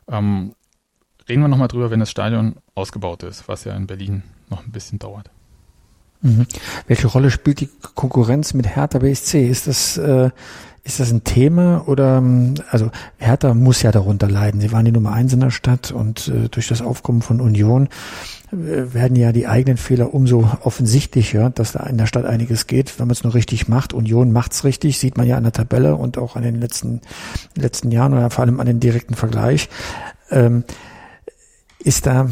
Ähm, reden wir nochmal drüber, wenn das Stadion ausgebaut ist, was ja in Berlin noch ein bisschen dauert. Mhm. Welche Rolle spielt die Konkurrenz mit Hertha BSC? Ist das, äh, ist das ein Thema oder, ähm, also Hertha muss ja darunter leiden. Sie waren die Nummer eins in der Stadt und äh, durch das Aufkommen von Union werden ja die eigenen Fehler umso offensichtlicher, dass da in der Stadt einiges geht, wenn man es nur richtig macht. Union macht's richtig, sieht man ja an der Tabelle und auch an den letzten, letzten Jahren oder vor allem an den direkten Vergleich. Ähm, ist da,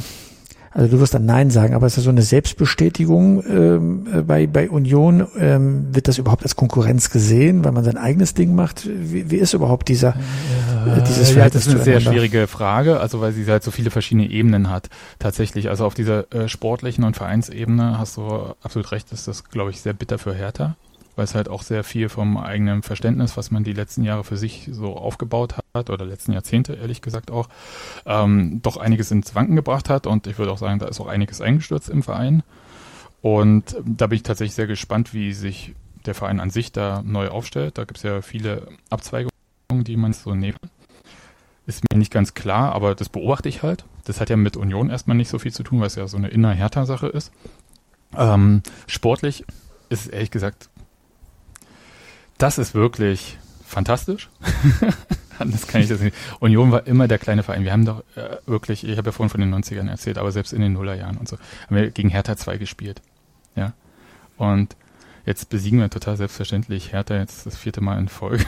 also du wirst dann Nein sagen, aber ist das so eine Selbstbestätigung ähm, äh, bei, bei Union? Ähm, wird das überhaupt als Konkurrenz gesehen, weil man sein eigenes Ding macht? Wie, wie ist überhaupt dieser, äh, dieses ja, Das ist eine sehr schwierige Frage, also weil sie halt so viele verschiedene Ebenen hat. Tatsächlich, also auf dieser äh, sportlichen und Vereinsebene hast du absolut recht, ist das, glaube ich, sehr bitter für Hertha weil es halt auch sehr viel vom eigenen Verständnis, was man die letzten Jahre für sich so aufgebaut hat oder letzten Jahrzehnte ehrlich gesagt auch, ähm, doch einiges ins Wanken gebracht hat und ich würde auch sagen, da ist auch einiges eingestürzt im Verein. Und da bin ich tatsächlich sehr gespannt, wie sich der Verein an sich da neu aufstellt. Da gibt es ja viele Abzweigungen, die man so nehmen. Ist mir nicht ganz klar, aber das beobachte ich halt. Das hat ja mit Union erstmal nicht so viel zu tun, weil es ja so eine inner-Hertha-Sache ist. Ähm, sportlich ist ehrlich gesagt das ist wirklich fantastisch. [laughs] Anders kann ich das nicht. Union war immer der kleine Verein. Wir haben doch äh, wirklich, ich habe ja vorhin von den 90ern erzählt, aber selbst in den Nullerjahren und so, haben wir gegen Hertha 2 gespielt. Ja. Und jetzt besiegen wir total selbstverständlich Hertha jetzt das vierte Mal in Folge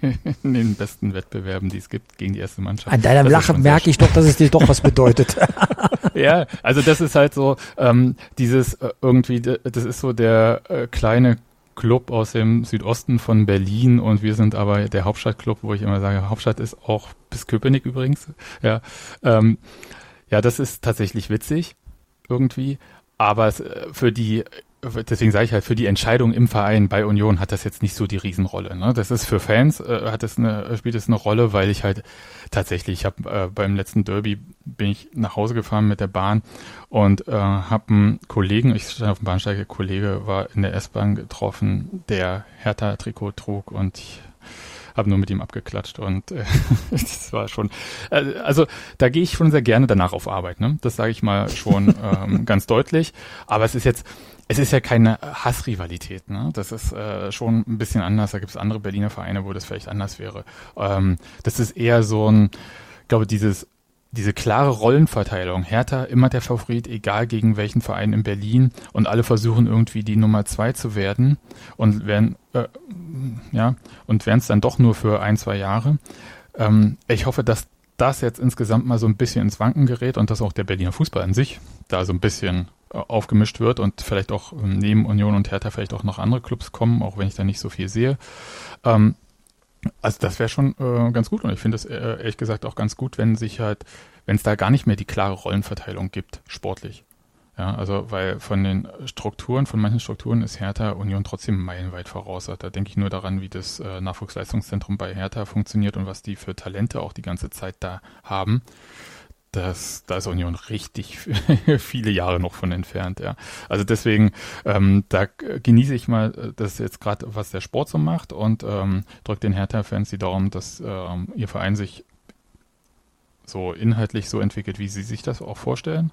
[laughs] in den besten Wettbewerben, die es gibt, gegen die erste Mannschaft. An deinem Lachen merke ich doch, dass es dir doch was bedeutet. [laughs] ja, also das ist halt so, ähm, dieses äh, irgendwie, das ist so der äh, kleine Club aus dem Südosten von Berlin und wir sind aber der Hauptstadtclub, wo ich immer sage, Hauptstadt ist auch bis Köpenick übrigens. Ja, ähm, ja, das ist tatsächlich witzig irgendwie, aber es, äh, für die deswegen sage ich halt, für die Entscheidung im Verein bei Union hat das jetzt nicht so die Riesenrolle. Ne? Das ist für Fans, äh, hat das eine, spielt es eine Rolle, weil ich halt tatsächlich, ich habe äh, beim letzten Derby bin ich nach Hause gefahren mit der Bahn und äh, habe einen Kollegen, ich stand auf dem Bahnsteig, der Kollege war in der S-Bahn getroffen, der Hertha-Trikot trug und ich habe nur mit ihm abgeklatscht und äh, [laughs] das war schon, äh, also da gehe ich schon sehr gerne danach auf Arbeit, ne? Das sage ich mal schon [laughs] ähm, ganz deutlich. Aber es ist jetzt, es ist ja keine Hassrivalität, ne? Das ist äh, schon ein bisschen anders. Da gibt es andere Berliner Vereine, wo das vielleicht anders wäre. Ähm, das ist eher so ein, ich glaube, dieses diese klare Rollenverteilung. Hertha immer der Favorit, egal gegen welchen Verein in Berlin. Und alle versuchen irgendwie die Nummer zwei zu werden und werden, äh, ja, und werden es dann doch nur für ein, zwei Jahre. Ähm, ich hoffe, dass das jetzt insgesamt mal so ein bisschen ins Wanken gerät und dass auch der Berliner Fußball an sich da so ein bisschen äh, aufgemischt wird und vielleicht auch ähm, neben Union und Hertha vielleicht auch noch andere Clubs kommen, auch wenn ich da nicht so viel sehe. Ähm, also das wäre schon äh, ganz gut und ich finde es äh, ehrlich gesagt auch ganz gut, wenn sich halt, wenn es da gar nicht mehr die klare Rollenverteilung gibt, sportlich. Ja, also weil von den Strukturen, von manchen Strukturen ist Hertha Union trotzdem meilenweit voraus. Da denke ich nur daran, wie das äh, Nachwuchsleistungszentrum bei Hertha funktioniert und was die für Talente auch die ganze Zeit da haben das, da ist Union richtig [laughs] viele Jahre noch von entfernt, ja. Also deswegen, ähm, da genieße ich mal äh, das jetzt gerade, was der Sport so macht und ähm, drückt den Hertha-Fans die Daumen, dass ähm, ihr Verein sich so inhaltlich so entwickelt, wie sie sich das auch vorstellen.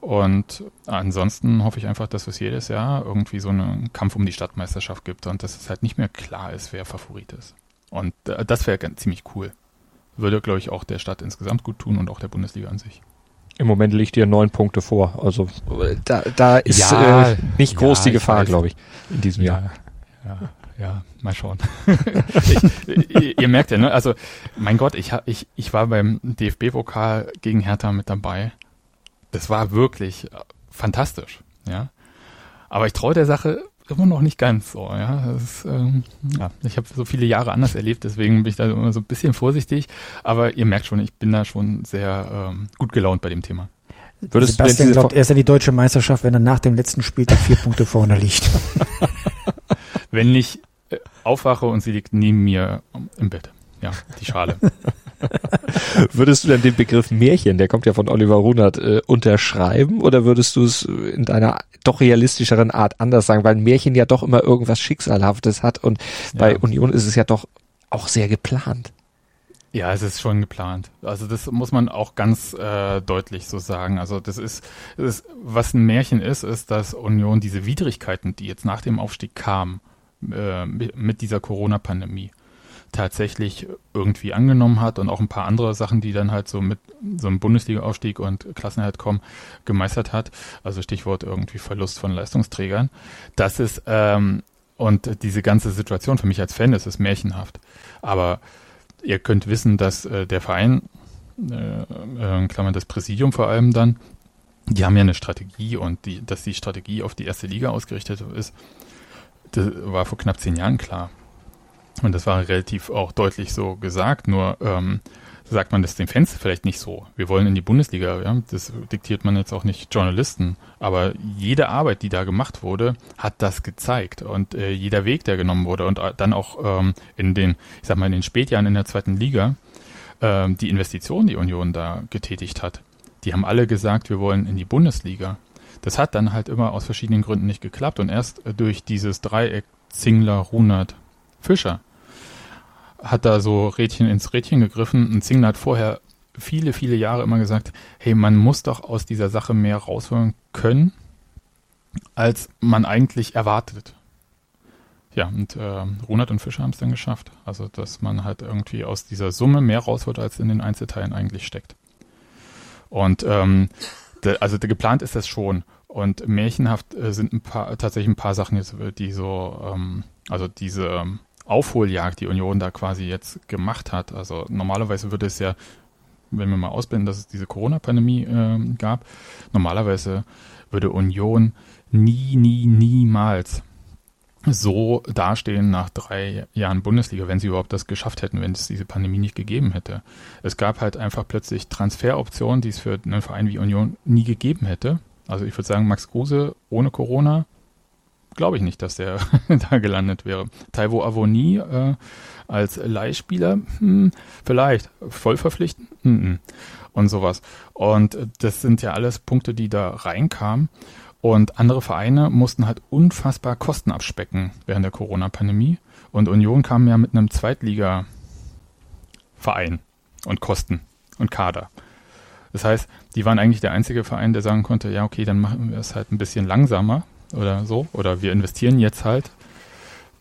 Und ansonsten hoffe ich einfach, dass es jedes Jahr irgendwie so einen Kampf um die Stadtmeisterschaft gibt und dass es halt nicht mehr klar ist, wer Favorit ist. Und äh, das wäre ziemlich cool würde, glaube ich, auch der Stadt insgesamt gut tun und auch der Bundesliga an sich. Im Moment liegt ihr neun Punkte vor. Also da, da ist ja, äh, nicht groß ja, die Gefahr, glaube ich, in diesem ja, Jahr. Ja, ja, mal schauen. [laughs] ich, ihr, ihr, merkt ja, ne? Also, mein Gott, ich, ich, ich war beim DFB-Pokal gegen Hertha mit dabei. Das war wirklich fantastisch, ja. Aber ich traue der Sache immer noch nicht ganz so. Ja, ist, ähm, ja. ich habe so viele Jahre anders erlebt, deswegen bin ich da immer so ein bisschen vorsichtig. Aber ihr merkt schon, ich bin da schon sehr ähm, gut gelaunt bei dem Thema. Würdest Sebastian glaubt erst an die deutsche Meisterschaft, wenn er nach dem letzten Spieltag vier [laughs] Punkte vorne liegt. wenn ich äh, aufwache und sie liegt neben mir im Bett. Ja, die Schale. [laughs] [laughs] würdest du denn den Begriff Märchen, der kommt ja von Oliver Runert, äh, unterschreiben oder würdest du es in deiner doch realistischeren Art anders sagen, weil ein Märchen ja doch immer irgendwas Schicksalhaftes hat und ja. bei Union ist es ja doch auch sehr geplant. Ja, es ist schon geplant. Also das muss man auch ganz äh, deutlich so sagen. Also das ist, das ist, was ein Märchen ist, ist, dass Union diese Widrigkeiten, die jetzt nach dem Aufstieg kamen, äh, mit dieser Corona-Pandemie, tatsächlich irgendwie angenommen hat und auch ein paar andere Sachen, die dann halt so mit so einem Bundesliga-Aufstieg und Klassenhalt kommen, gemeistert hat. Also Stichwort irgendwie Verlust von Leistungsträgern. Das ist, ähm, und diese ganze Situation für mich als Fan ist es märchenhaft. Aber ihr könnt wissen, dass äh, der Verein, äh, äh, Klammern das Präsidium vor allem dann, die haben ja eine Strategie und die, dass die Strategie auf die erste Liga ausgerichtet ist, das war vor knapp zehn Jahren klar. Und das war relativ auch deutlich so gesagt, nur ähm, sagt man das den Fans vielleicht nicht so. Wir wollen in die Bundesliga, ja? das diktiert man jetzt auch nicht Journalisten, aber jede Arbeit, die da gemacht wurde, hat das gezeigt und äh, jeder Weg, der genommen wurde und äh, dann auch ähm, in den, ich sag mal, in den Spätjahren in der zweiten Liga, äh, die Investitionen, die Union da getätigt hat, die haben alle gesagt, wir wollen in die Bundesliga. Das hat dann halt immer aus verschiedenen Gründen nicht geklappt und erst äh, durch dieses Dreieck Zingler, Runert, Fischer hat da so Rädchen ins Rädchen gegriffen. Und Zingler hat vorher viele, viele Jahre immer gesagt, hey, man muss doch aus dieser Sache mehr rausholen können, als man eigentlich erwartet. Ja, und äh, Ronald und Fischer haben es dann geschafft. Also, dass man halt irgendwie aus dieser Summe mehr rausholt, als in den Einzelteilen eigentlich steckt. Und ähm, de, also de, geplant ist das schon. Und märchenhaft äh, sind ein paar, tatsächlich ein paar Sachen jetzt, die so, ähm, also diese ähm, Aufholjagd die Union da quasi jetzt gemacht hat. Also normalerweise würde es ja, wenn wir mal ausblenden, dass es diese Corona-Pandemie äh, gab, normalerweise würde Union nie, nie, niemals so dastehen nach drei Jahren Bundesliga, wenn sie überhaupt das geschafft hätten, wenn es diese Pandemie nicht gegeben hätte. Es gab halt einfach plötzlich Transferoptionen, die es für einen Verein wie Union nie gegeben hätte. Also ich würde sagen, Max Kruse ohne Corona glaube ich nicht, dass der [laughs] da gelandet wäre. Taiwo Avoni äh, als Leihspieler, hm, vielleicht voll verpflichten hm, hm. und sowas. Und das sind ja alles Punkte, die da reinkamen. Und andere Vereine mussten halt unfassbar Kosten abspecken während der Corona-Pandemie. Und Union kam ja mit einem Zweitliga-Verein und Kosten und Kader. Das heißt, die waren eigentlich der einzige Verein, der sagen konnte, ja, okay, dann machen wir es halt ein bisschen langsamer oder so. Oder wir investieren jetzt halt,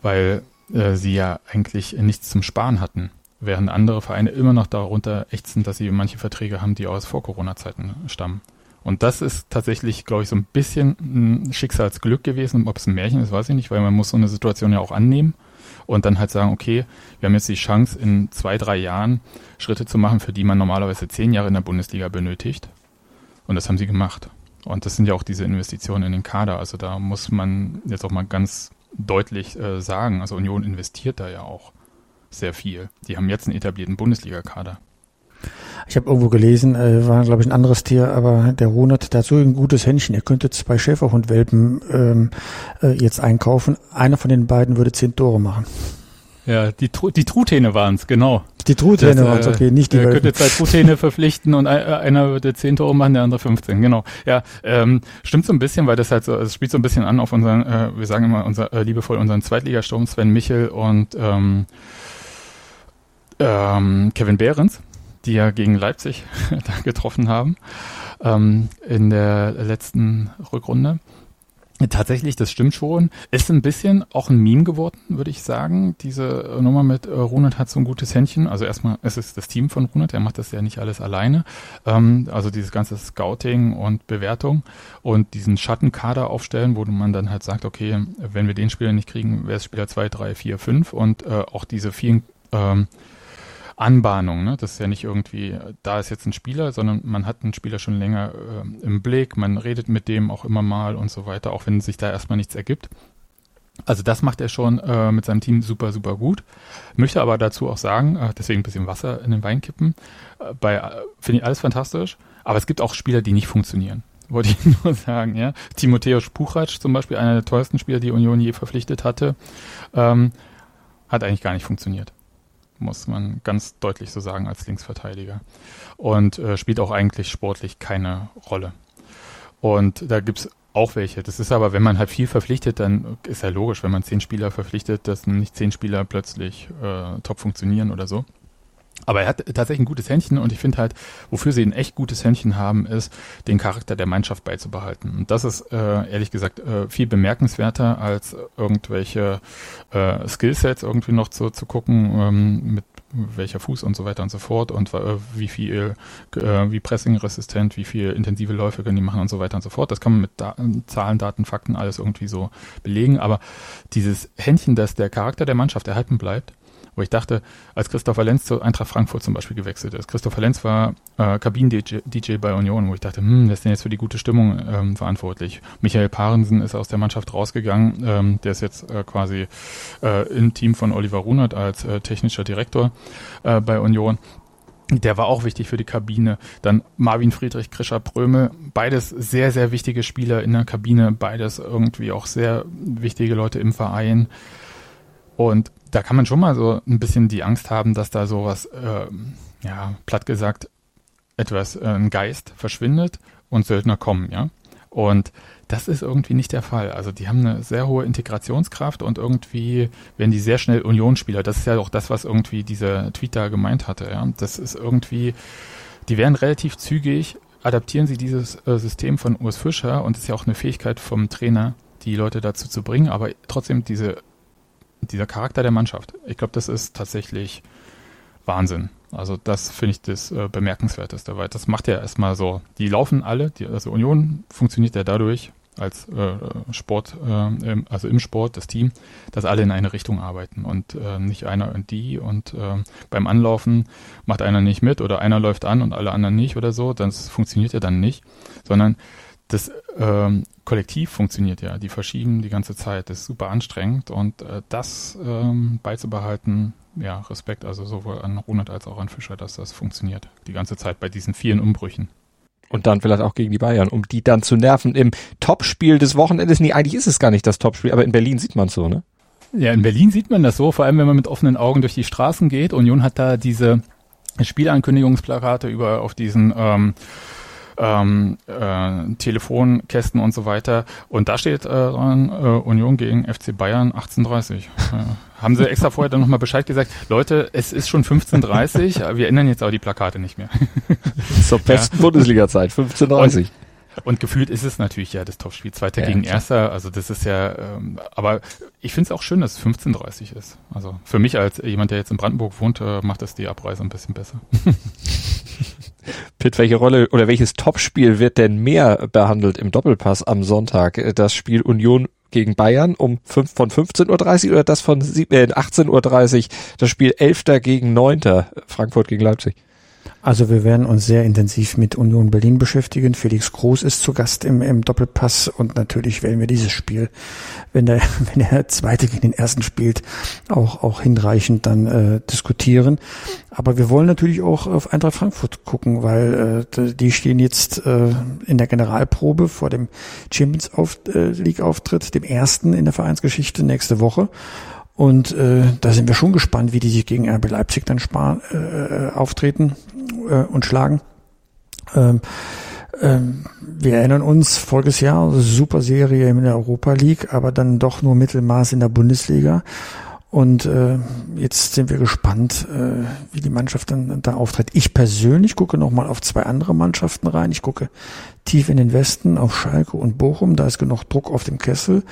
weil äh, sie ja eigentlich nichts zum Sparen hatten. Während andere Vereine immer noch darunter ächzen, dass sie manche Verträge haben, die aus Vor-Corona-Zeiten stammen. Und das ist tatsächlich, glaube ich, so ein bisschen ein Schicksalsglück gewesen. Ob es ein Märchen ist, weiß ich nicht, weil man muss so eine Situation ja auch annehmen und dann halt sagen, okay, wir haben jetzt die Chance, in zwei, drei Jahren Schritte zu machen, für die man normalerweise zehn Jahre in der Bundesliga benötigt. Und das haben sie gemacht. Und das sind ja auch diese Investitionen in den Kader. Also da muss man jetzt auch mal ganz deutlich äh, sagen, also Union investiert da ja auch sehr viel. Die haben jetzt einen etablierten Bundesliga-Kader. Ich habe irgendwo gelesen, äh, war glaube ich ein anderes Tier, aber der der hat so ein gutes Händchen. Ihr könntet zwei Schäferhundwelpen ähm, äh, jetzt einkaufen. Einer von den beiden würde zehn Tore machen. Ja, die, Tru die Truthähne waren es, genau. Die Truthähne waren es, okay, nicht die Er könnte zwei Truthähne [laughs] verpflichten und einer würde zehn Tore machen, der andere 15, genau. Ja, ähm, stimmt so ein bisschen, weil das halt so, es spielt so ein bisschen an auf unseren, äh, wir sagen immer unser, äh, liebevoll unseren Zweitligasturm Sven Michel und ähm, ähm, Kevin Behrens die ja gegen Leipzig [laughs] da getroffen haben ähm, in der letzten Rückrunde. [laughs] Tatsächlich, das stimmt schon. Ist ein bisschen auch ein Meme geworden, würde ich sagen. Diese Nummer mit äh, Runert hat so ein gutes Händchen. Also erstmal, es ist das Team von Runert, er macht das ja nicht alles alleine. Ähm, also dieses ganze Scouting und Bewertung und diesen Schattenkader aufstellen, wo man dann halt sagt, okay, wenn wir den Spieler nicht kriegen, wäre es Spieler 2, 3, 4, 5 und äh, auch diese vielen ähm, Anbahnung. Ne? Das ist ja nicht irgendwie, da ist jetzt ein Spieler, sondern man hat einen Spieler schon länger äh, im Blick, man redet mit dem auch immer mal und so weiter, auch wenn sich da erstmal nichts ergibt. Also das macht er schon äh, mit seinem Team super, super gut. Möchte aber dazu auch sagen, äh, deswegen ein bisschen Wasser in den Wein kippen, äh, bei äh, finde ich alles fantastisch, aber es gibt auch Spieler, die nicht funktionieren. Wollte ich [laughs] nur sagen, ja. Timotheus Puchac zum Beispiel, einer der teuersten Spieler, die Union je verpflichtet hatte, ähm, hat eigentlich gar nicht funktioniert muss man ganz deutlich so sagen, als Linksverteidiger. Und äh, spielt auch eigentlich sportlich keine Rolle. Und da gibt's auch welche. Das ist aber, wenn man halt viel verpflichtet, dann ist ja logisch, wenn man zehn Spieler verpflichtet, dass nicht zehn Spieler plötzlich äh, top funktionieren oder so. Aber er hat tatsächlich ein gutes Händchen und ich finde halt, wofür sie ein echt gutes Händchen haben, ist, den Charakter der Mannschaft beizubehalten. Und das ist äh, ehrlich gesagt äh, viel bemerkenswerter, als irgendwelche äh, Skillsets irgendwie noch zu, zu gucken, ähm, mit welcher Fuß und so weiter und so fort und äh, wie viel, äh, wie pressingresistent, wie viel intensive Läufe können die machen und so weiter und so fort. Das kann man mit da Zahlen, Daten, Fakten alles irgendwie so belegen. Aber dieses Händchen, dass der Charakter der Mannschaft erhalten bleibt, wo ich dachte, als Christopher Lenz zu Eintracht Frankfurt zum Beispiel gewechselt ist. Christopher Lenz war äh, Kabinen-DJ bei Union, wo ich dachte, hm, wer ist denn jetzt für die gute Stimmung ähm, verantwortlich? Michael Parensen ist aus der Mannschaft rausgegangen, ähm, der ist jetzt äh, quasi äh, im Team von Oliver Runert als äh, technischer Direktor äh, bei Union. Der war auch wichtig für die Kabine. Dann Marvin Friedrich, Krischer Prömel, beides sehr, sehr wichtige Spieler in der Kabine, beides irgendwie auch sehr wichtige Leute im Verein. Und da kann man schon mal so ein bisschen die Angst haben, dass da sowas, äh, ja, platt gesagt, etwas, äh, ein Geist verschwindet und Söldner kommen, ja. Und das ist irgendwie nicht der Fall. Also die haben eine sehr hohe Integrationskraft und irgendwie werden die sehr schnell Unionsspieler. Das ist ja auch das, was irgendwie dieser Tweet da gemeint hatte. Ja? Das ist irgendwie, die werden relativ zügig, adaptieren sie dieses äh, System von Urs Fischer und es ist ja auch eine Fähigkeit vom Trainer, die Leute dazu zu bringen, aber trotzdem diese dieser Charakter der Mannschaft. Ich glaube, das ist tatsächlich Wahnsinn. Also das finde ich das äh, Bemerkenswerteste, weil das macht ja erstmal so, die laufen alle, die, also Union funktioniert ja dadurch als äh, Sport, äh, im, also im Sport, das Team, dass alle in eine Richtung arbeiten und äh, nicht einer und die und äh, beim Anlaufen macht einer nicht mit oder einer läuft an und alle anderen nicht oder so, das funktioniert ja dann nicht, sondern das ähm, Kollektiv funktioniert ja, die verschieben die ganze Zeit, das ist super anstrengend und äh, das ähm, beizubehalten, ja, Respekt also sowohl an Ronald als auch an Fischer, dass das funktioniert, die ganze Zeit bei diesen vielen Umbrüchen. Und dann vielleicht auch gegen die Bayern, um die dann zu nerven im Topspiel des Wochenendes. Nee, eigentlich ist es gar nicht das Topspiel, aber in Berlin sieht man es so, ne? Ja, in Berlin sieht man das so, vor allem wenn man mit offenen Augen durch die Straßen geht. Union hat da diese Spielankündigungsplakate über auf diesen ähm, ähm, äh, Telefonkästen und so weiter. Und da steht äh, dran, äh, Union gegen FC Bayern 1830. äh, haben sie extra vorher dann nochmal Bescheid gesagt, Leute, es ist schon 15.30, [laughs] wir ändern jetzt aber die Plakate nicht mehr. [laughs] Zur besten ja. Bundesliga-Zeit, 15.30. Und gefühlt ist es natürlich ja das Topspiel, Zweiter ja, gegen klar. Erster. Also das ist ja, ähm, aber ich finde es auch schön, dass es 15.30 ist. Also für mich als jemand, der jetzt in Brandenburg wohnt, äh, macht das die Abreise ein bisschen besser. [laughs] Pitt, welche Rolle oder welches Topspiel wird denn mehr behandelt im Doppelpass am Sonntag? Das Spiel Union gegen Bayern um 5, von 15.30 Uhr oder das von äh, 18.30 Uhr, das Spiel 11. gegen 9. Frankfurt gegen Leipzig? Also wir werden uns sehr intensiv mit Union Berlin beschäftigen. Felix Groß ist zu Gast im, im Doppelpass und natürlich werden wir dieses Spiel, wenn der, [laughs] wenn der zweite gegen den ersten spielt, auch, auch hinreichend dann äh, diskutieren. Aber wir wollen natürlich auch auf Eintracht Frankfurt gucken, weil äh, die stehen jetzt äh, in der Generalprobe vor dem Champions äh, League Auftritt, dem ersten in der Vereinsgeschichte nächste Woche. Und äh, da sind wir schon gespannt, wie die sich gegen RB Leipzig dann sparen, äh, auftreten äh, und schlagen. Ähm, ähm, wir erinnern uns, voriges Jahr, super Serie in der Europa League, aber dann doch nur Mittelmaß in der Bundesliga. Und äh, jetzt sind wir gespannt, äh, wie die Mannschaft dann da auftritt. Ich persönlich gucke nochmal auf zwei andere Mannschaften rein. Ich gucke tief in den Westen auf Schalke und Bochum. Da ist genug Druck auf dem Kessel.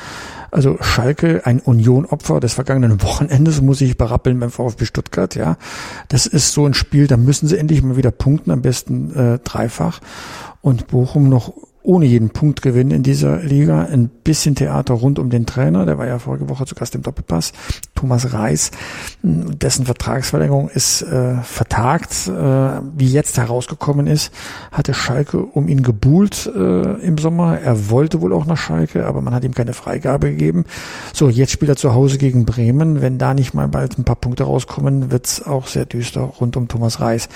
Also Schalke, ein Union-Opfer des vergangenen Wochenendes, muss ich berappeln beim VfB Stuttgart. Ja, das ist so ein Spiel, da müssen sie endlich mal wieder punkten, am besten äh, dreifach. Und Bochum noch ohne jeden Punktgewinn in dieser Liga. Ein bisschen Theater rund um den Trainer, der war ja vorige Woche zu Gast im Doppelpass, Thomas Reis. Dessen Vertragsverlängerung ist äh, vertagt. Äh, wie jetzt herausgekommen ist, hatte Schalke um ihn gebuhlt äh, im Sommer. Er wollte wohl auch nach Schalke, aber man hat ihm keine Freigabe gegeben. So, jetzt spielt er zu Hause gegen Bremen. Wenn da nicht mal bald ein paar Punkte rauskommen, wird's auch sehr düster rund um Thomas Reis.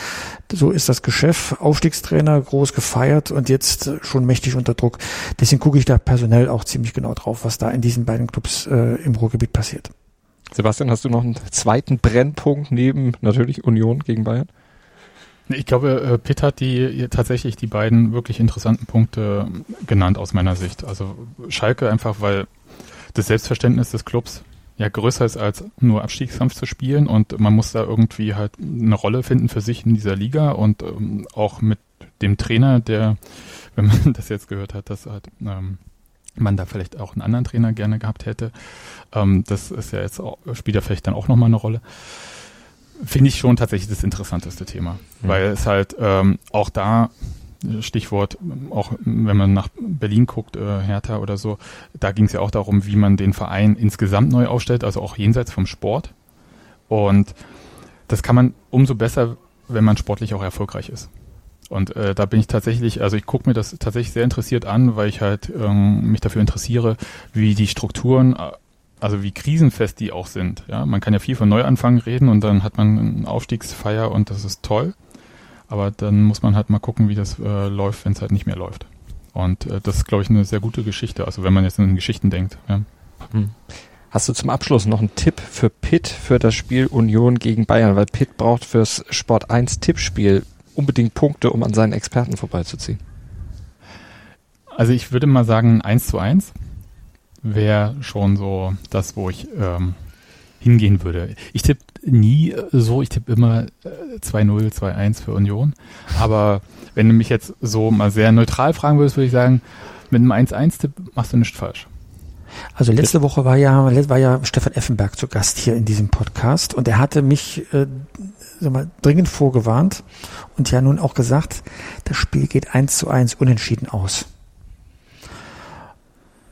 So ist das Geschäft. Aufstiegstrainer groß gefeiert und jetzt schon mächtig unter Druck. Deswegen gucke ich da personell auch ziemlich genau drauf, was da in diesen beiden Clubs äh, im Ruhrgebiet passiert. Sebastian, hast du noch einen zweiten Brennpunkt neben natürlich Union gegen Bayern? Ich glaube, äh, Pitt hat die tatsächlich die beiden wirklich interessanten Punkte genannt aus meiner Sicht. Also Schalke einfach, weil das Selbstverständnis des Clubs ja größer ist als nur Abstiegskampf zu spielen und man muss da irgendwie halt eine Rolle finden für sich in dieser Liga und ähm, auch mit dem Trainer, der, [laughs] wenn man das jetzt gehört hat, dass halt ähm, man da vielleicht auch einen anderen Trainer gerne gehabt hätte. Ähm, das ist ja jetzt auch, spielt ja vielleicht dann auch nochmal eine Rolle. Finde ich schon tatsächlich das interessanteste Thema, mhm. weil es halt ähm, auch da Stichwort, auch wenn man nach Berlin guckt, äh, Hertha oder so, da ging es ja auch darum, wie man den Verein insgesamt neu aufstellt, also auch jenseits vom Sport. Und das kann man umso besser, wenn man sportlich auch erfolgreich ist. Und äh, da bin ich tatsächlich, also ich gucke mir das tatsächlich sehr interessiert an, weil ich halt ähm, mich dafür interessiere, wie die Strukturen, äh, also wie krisenfest die auch sind. Ja, man kann ja viel von Neuanfang reden und dann hat man eine Aufstiegsfeier und das ist toll. Aber dann muss man halt mal gucken, wie das äh, läuft, wenn es halt nicht mehr läuft. Und äh, das ist, glaube ich, eine sehr gute Geschichte. Also wenn man jetzt in Geschichten denkt. Ja. Hm. Hast du zum Abschluss noch einen Tipp für Pitt für das Spiel Union gegen Bayern? Weil Pitt braucht fürs Sport 1 Tippspiel unbedingt Punkte, um an seinen Experten vorbeizuziehen? Also ich würde mal sagen, 1 zu 1 wäre schon so das, wo ich ähm, hingehen würde. Ich tippe nie so, ich tippe immer 2-0, äh, 2-1 für Union. Aber wenn du mich jetzt so mal sehr neutral fragen würdest, würde ich sagen, mit einem 1-1-Tipp machst du nichts falsch. Also letzte Woche war ja, war ja Stefan Effenberg zu Gast hier in diesem Podcast und er hatte mich äh, mal, dringend vorgewarnt und ja nun auch gesagt, das Spiel geht eins zu eins unentschieden aus.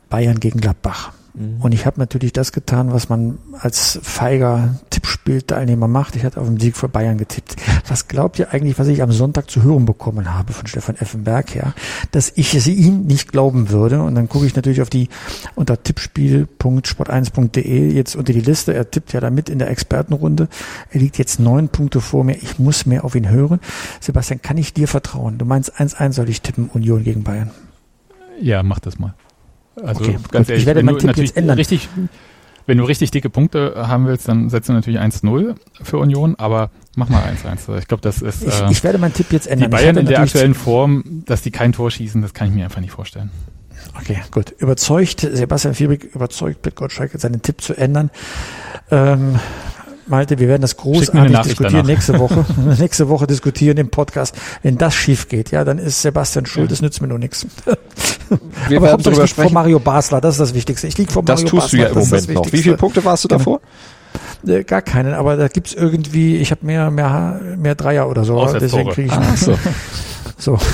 Bayern gegen Gladbach. Mhm. Und ich habe natürlich das getan, was man als feiger Tippspielteilnehmer macht. Ich hatte auf den Sieg für Bayern getippt. Was glaubt ihr eigentlich, was ich am Sonntag zu hören bekommen habe von Stefan Effenberg her, dass ich es ihm nicht glauben würde? Und dann gucke ich natürlich auf die unter tippspiel.sport1.de jetzt unter die Liste. Er tippt ja damit in der Expertenrunde. Er liegt jetzt neun Punkte vor mir. Ich muss mehr auf ihn hören. Sebastian, kann ich dir vertrauen? Du meinst 1-1 soll ich tippen, Union gegen Bayern? Ja, mach das mal. Also Okay, ganz gut. ehrlich, Ich werde wenn meinen du Tipp natürlich jetzt ändern. richtig, wenn du richtig dicke Punkte haben willst, dann setzt du natürlich 1-0 für Union, aber mach mal 1-1. Ich glaube, das ist Ich, äh, ich werde meinen Tipp jetzt die ändern. Ich Bayern in der aktuellen Form, dass die kein Tor schießen, das kann ich mir einfach nicht vorstellen. Okay, gut. Überzeugt, Sebastian Fiebig überzeugt Pit Gottschalk, seinen Tipp zu ändern. Ähm, Malte, wir werden das großartig diskutieren danach. nächste Woche. [laughs] nächste Woche diskutieren im Podcast. Wenn das schief geht, ja, dann ist Sebastian schuld, das nützt mir nur nichts. Wir [laughs] Aber Hauptsache, ich drüber lieg vor. Mario Basler, das ist das Wichtigste. Ich lieg vor Das Mario tust du ja im Moment noch. Wie viele Punkte warst du Genau. davor? Äh, Gar keinen, aber da gibt's irgendwie, ich habe mehr, mehr, mehr Dreier oder so. Deswegen kriege ich Ach so. [laughs] so. [laughs]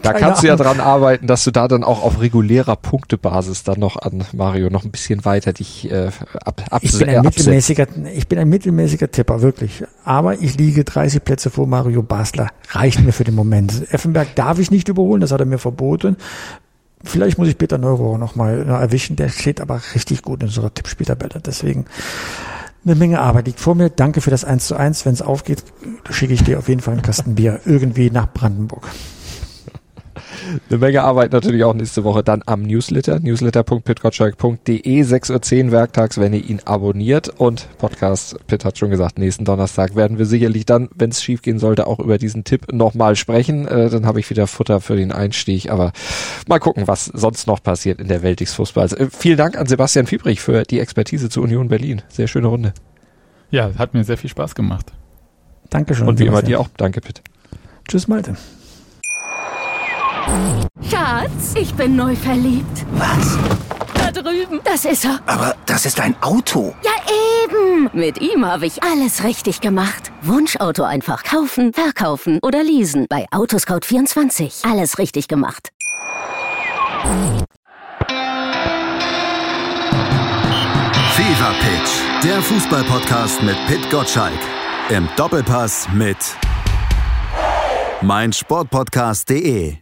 Da kannst du ja Ahnung. dran arbeiten, dass du da dann auch auf regulärer Punktebasis dann noch an Mario noch ein bisschen weiter dich äh, ab, ab, Ich bin ein absetzt. mittelmäßiger, ich bin ein mittelmäßiger Tipper, wirklich. Aber ich liege 30 Plätze vor Mario Basler. Reicht mir für den Moment. Effenberg darf ich nicht überholen, das hat er mir verboten. Vielleicht muss ich Peter Neurohr noch mal äh, erwischen. Der steht aber richtig gut in unserer Tippspieltabelle. Deswegen eine Menge Arbeit liegt vor mir. Danke für das 1 zu 1. Wenn es aufgeht, schicke ich dir auf jeden Fall einen Kasten Bier irgendwie nach Brandenburg. Eine Menge Arbeit natürlich auch nächste Woche dann am Newsletter, newsletter.pitgottschalk.de, 6.10 Uhr werktags, wenn ihr ihn abonniert und Podcast, Pitt hat schon gesagt, nächsten Donnerstag werden wir sicherlich dann, wenn es schief gehen sollte, auch über diesen Tipp nochmal sprechen. Äh, dann habe ich wieder Futter für den Einstieg, aber mal gucken, was sonst noch passiert in der Welt des Fußballs. Äh, vielen Dank an Sebastian Fiebrich für die Expertise zu Union Berlin. Sehr schöne Runde. Ja, hat mir sehr viel Spaß gemacht. Dankeschön. Und wie immer dir auch. Danke, Pitt. Tschüss, Malte. Schatz, ich bin neu verliebt. Was? Da drüben. Das ist er. Aber das ist ein Auto. Ja, eben. Mit ihm habe ich alles richtig gemacht. Wunschauto einfach kaufen, verkaufen oder leasen. Bei Autoscout24. Alles richtig gemacht. Fever Pitch, der Fußballpodcast mit Pit Gottschalk. Im Doppelpass mit meinsportpodcast.de.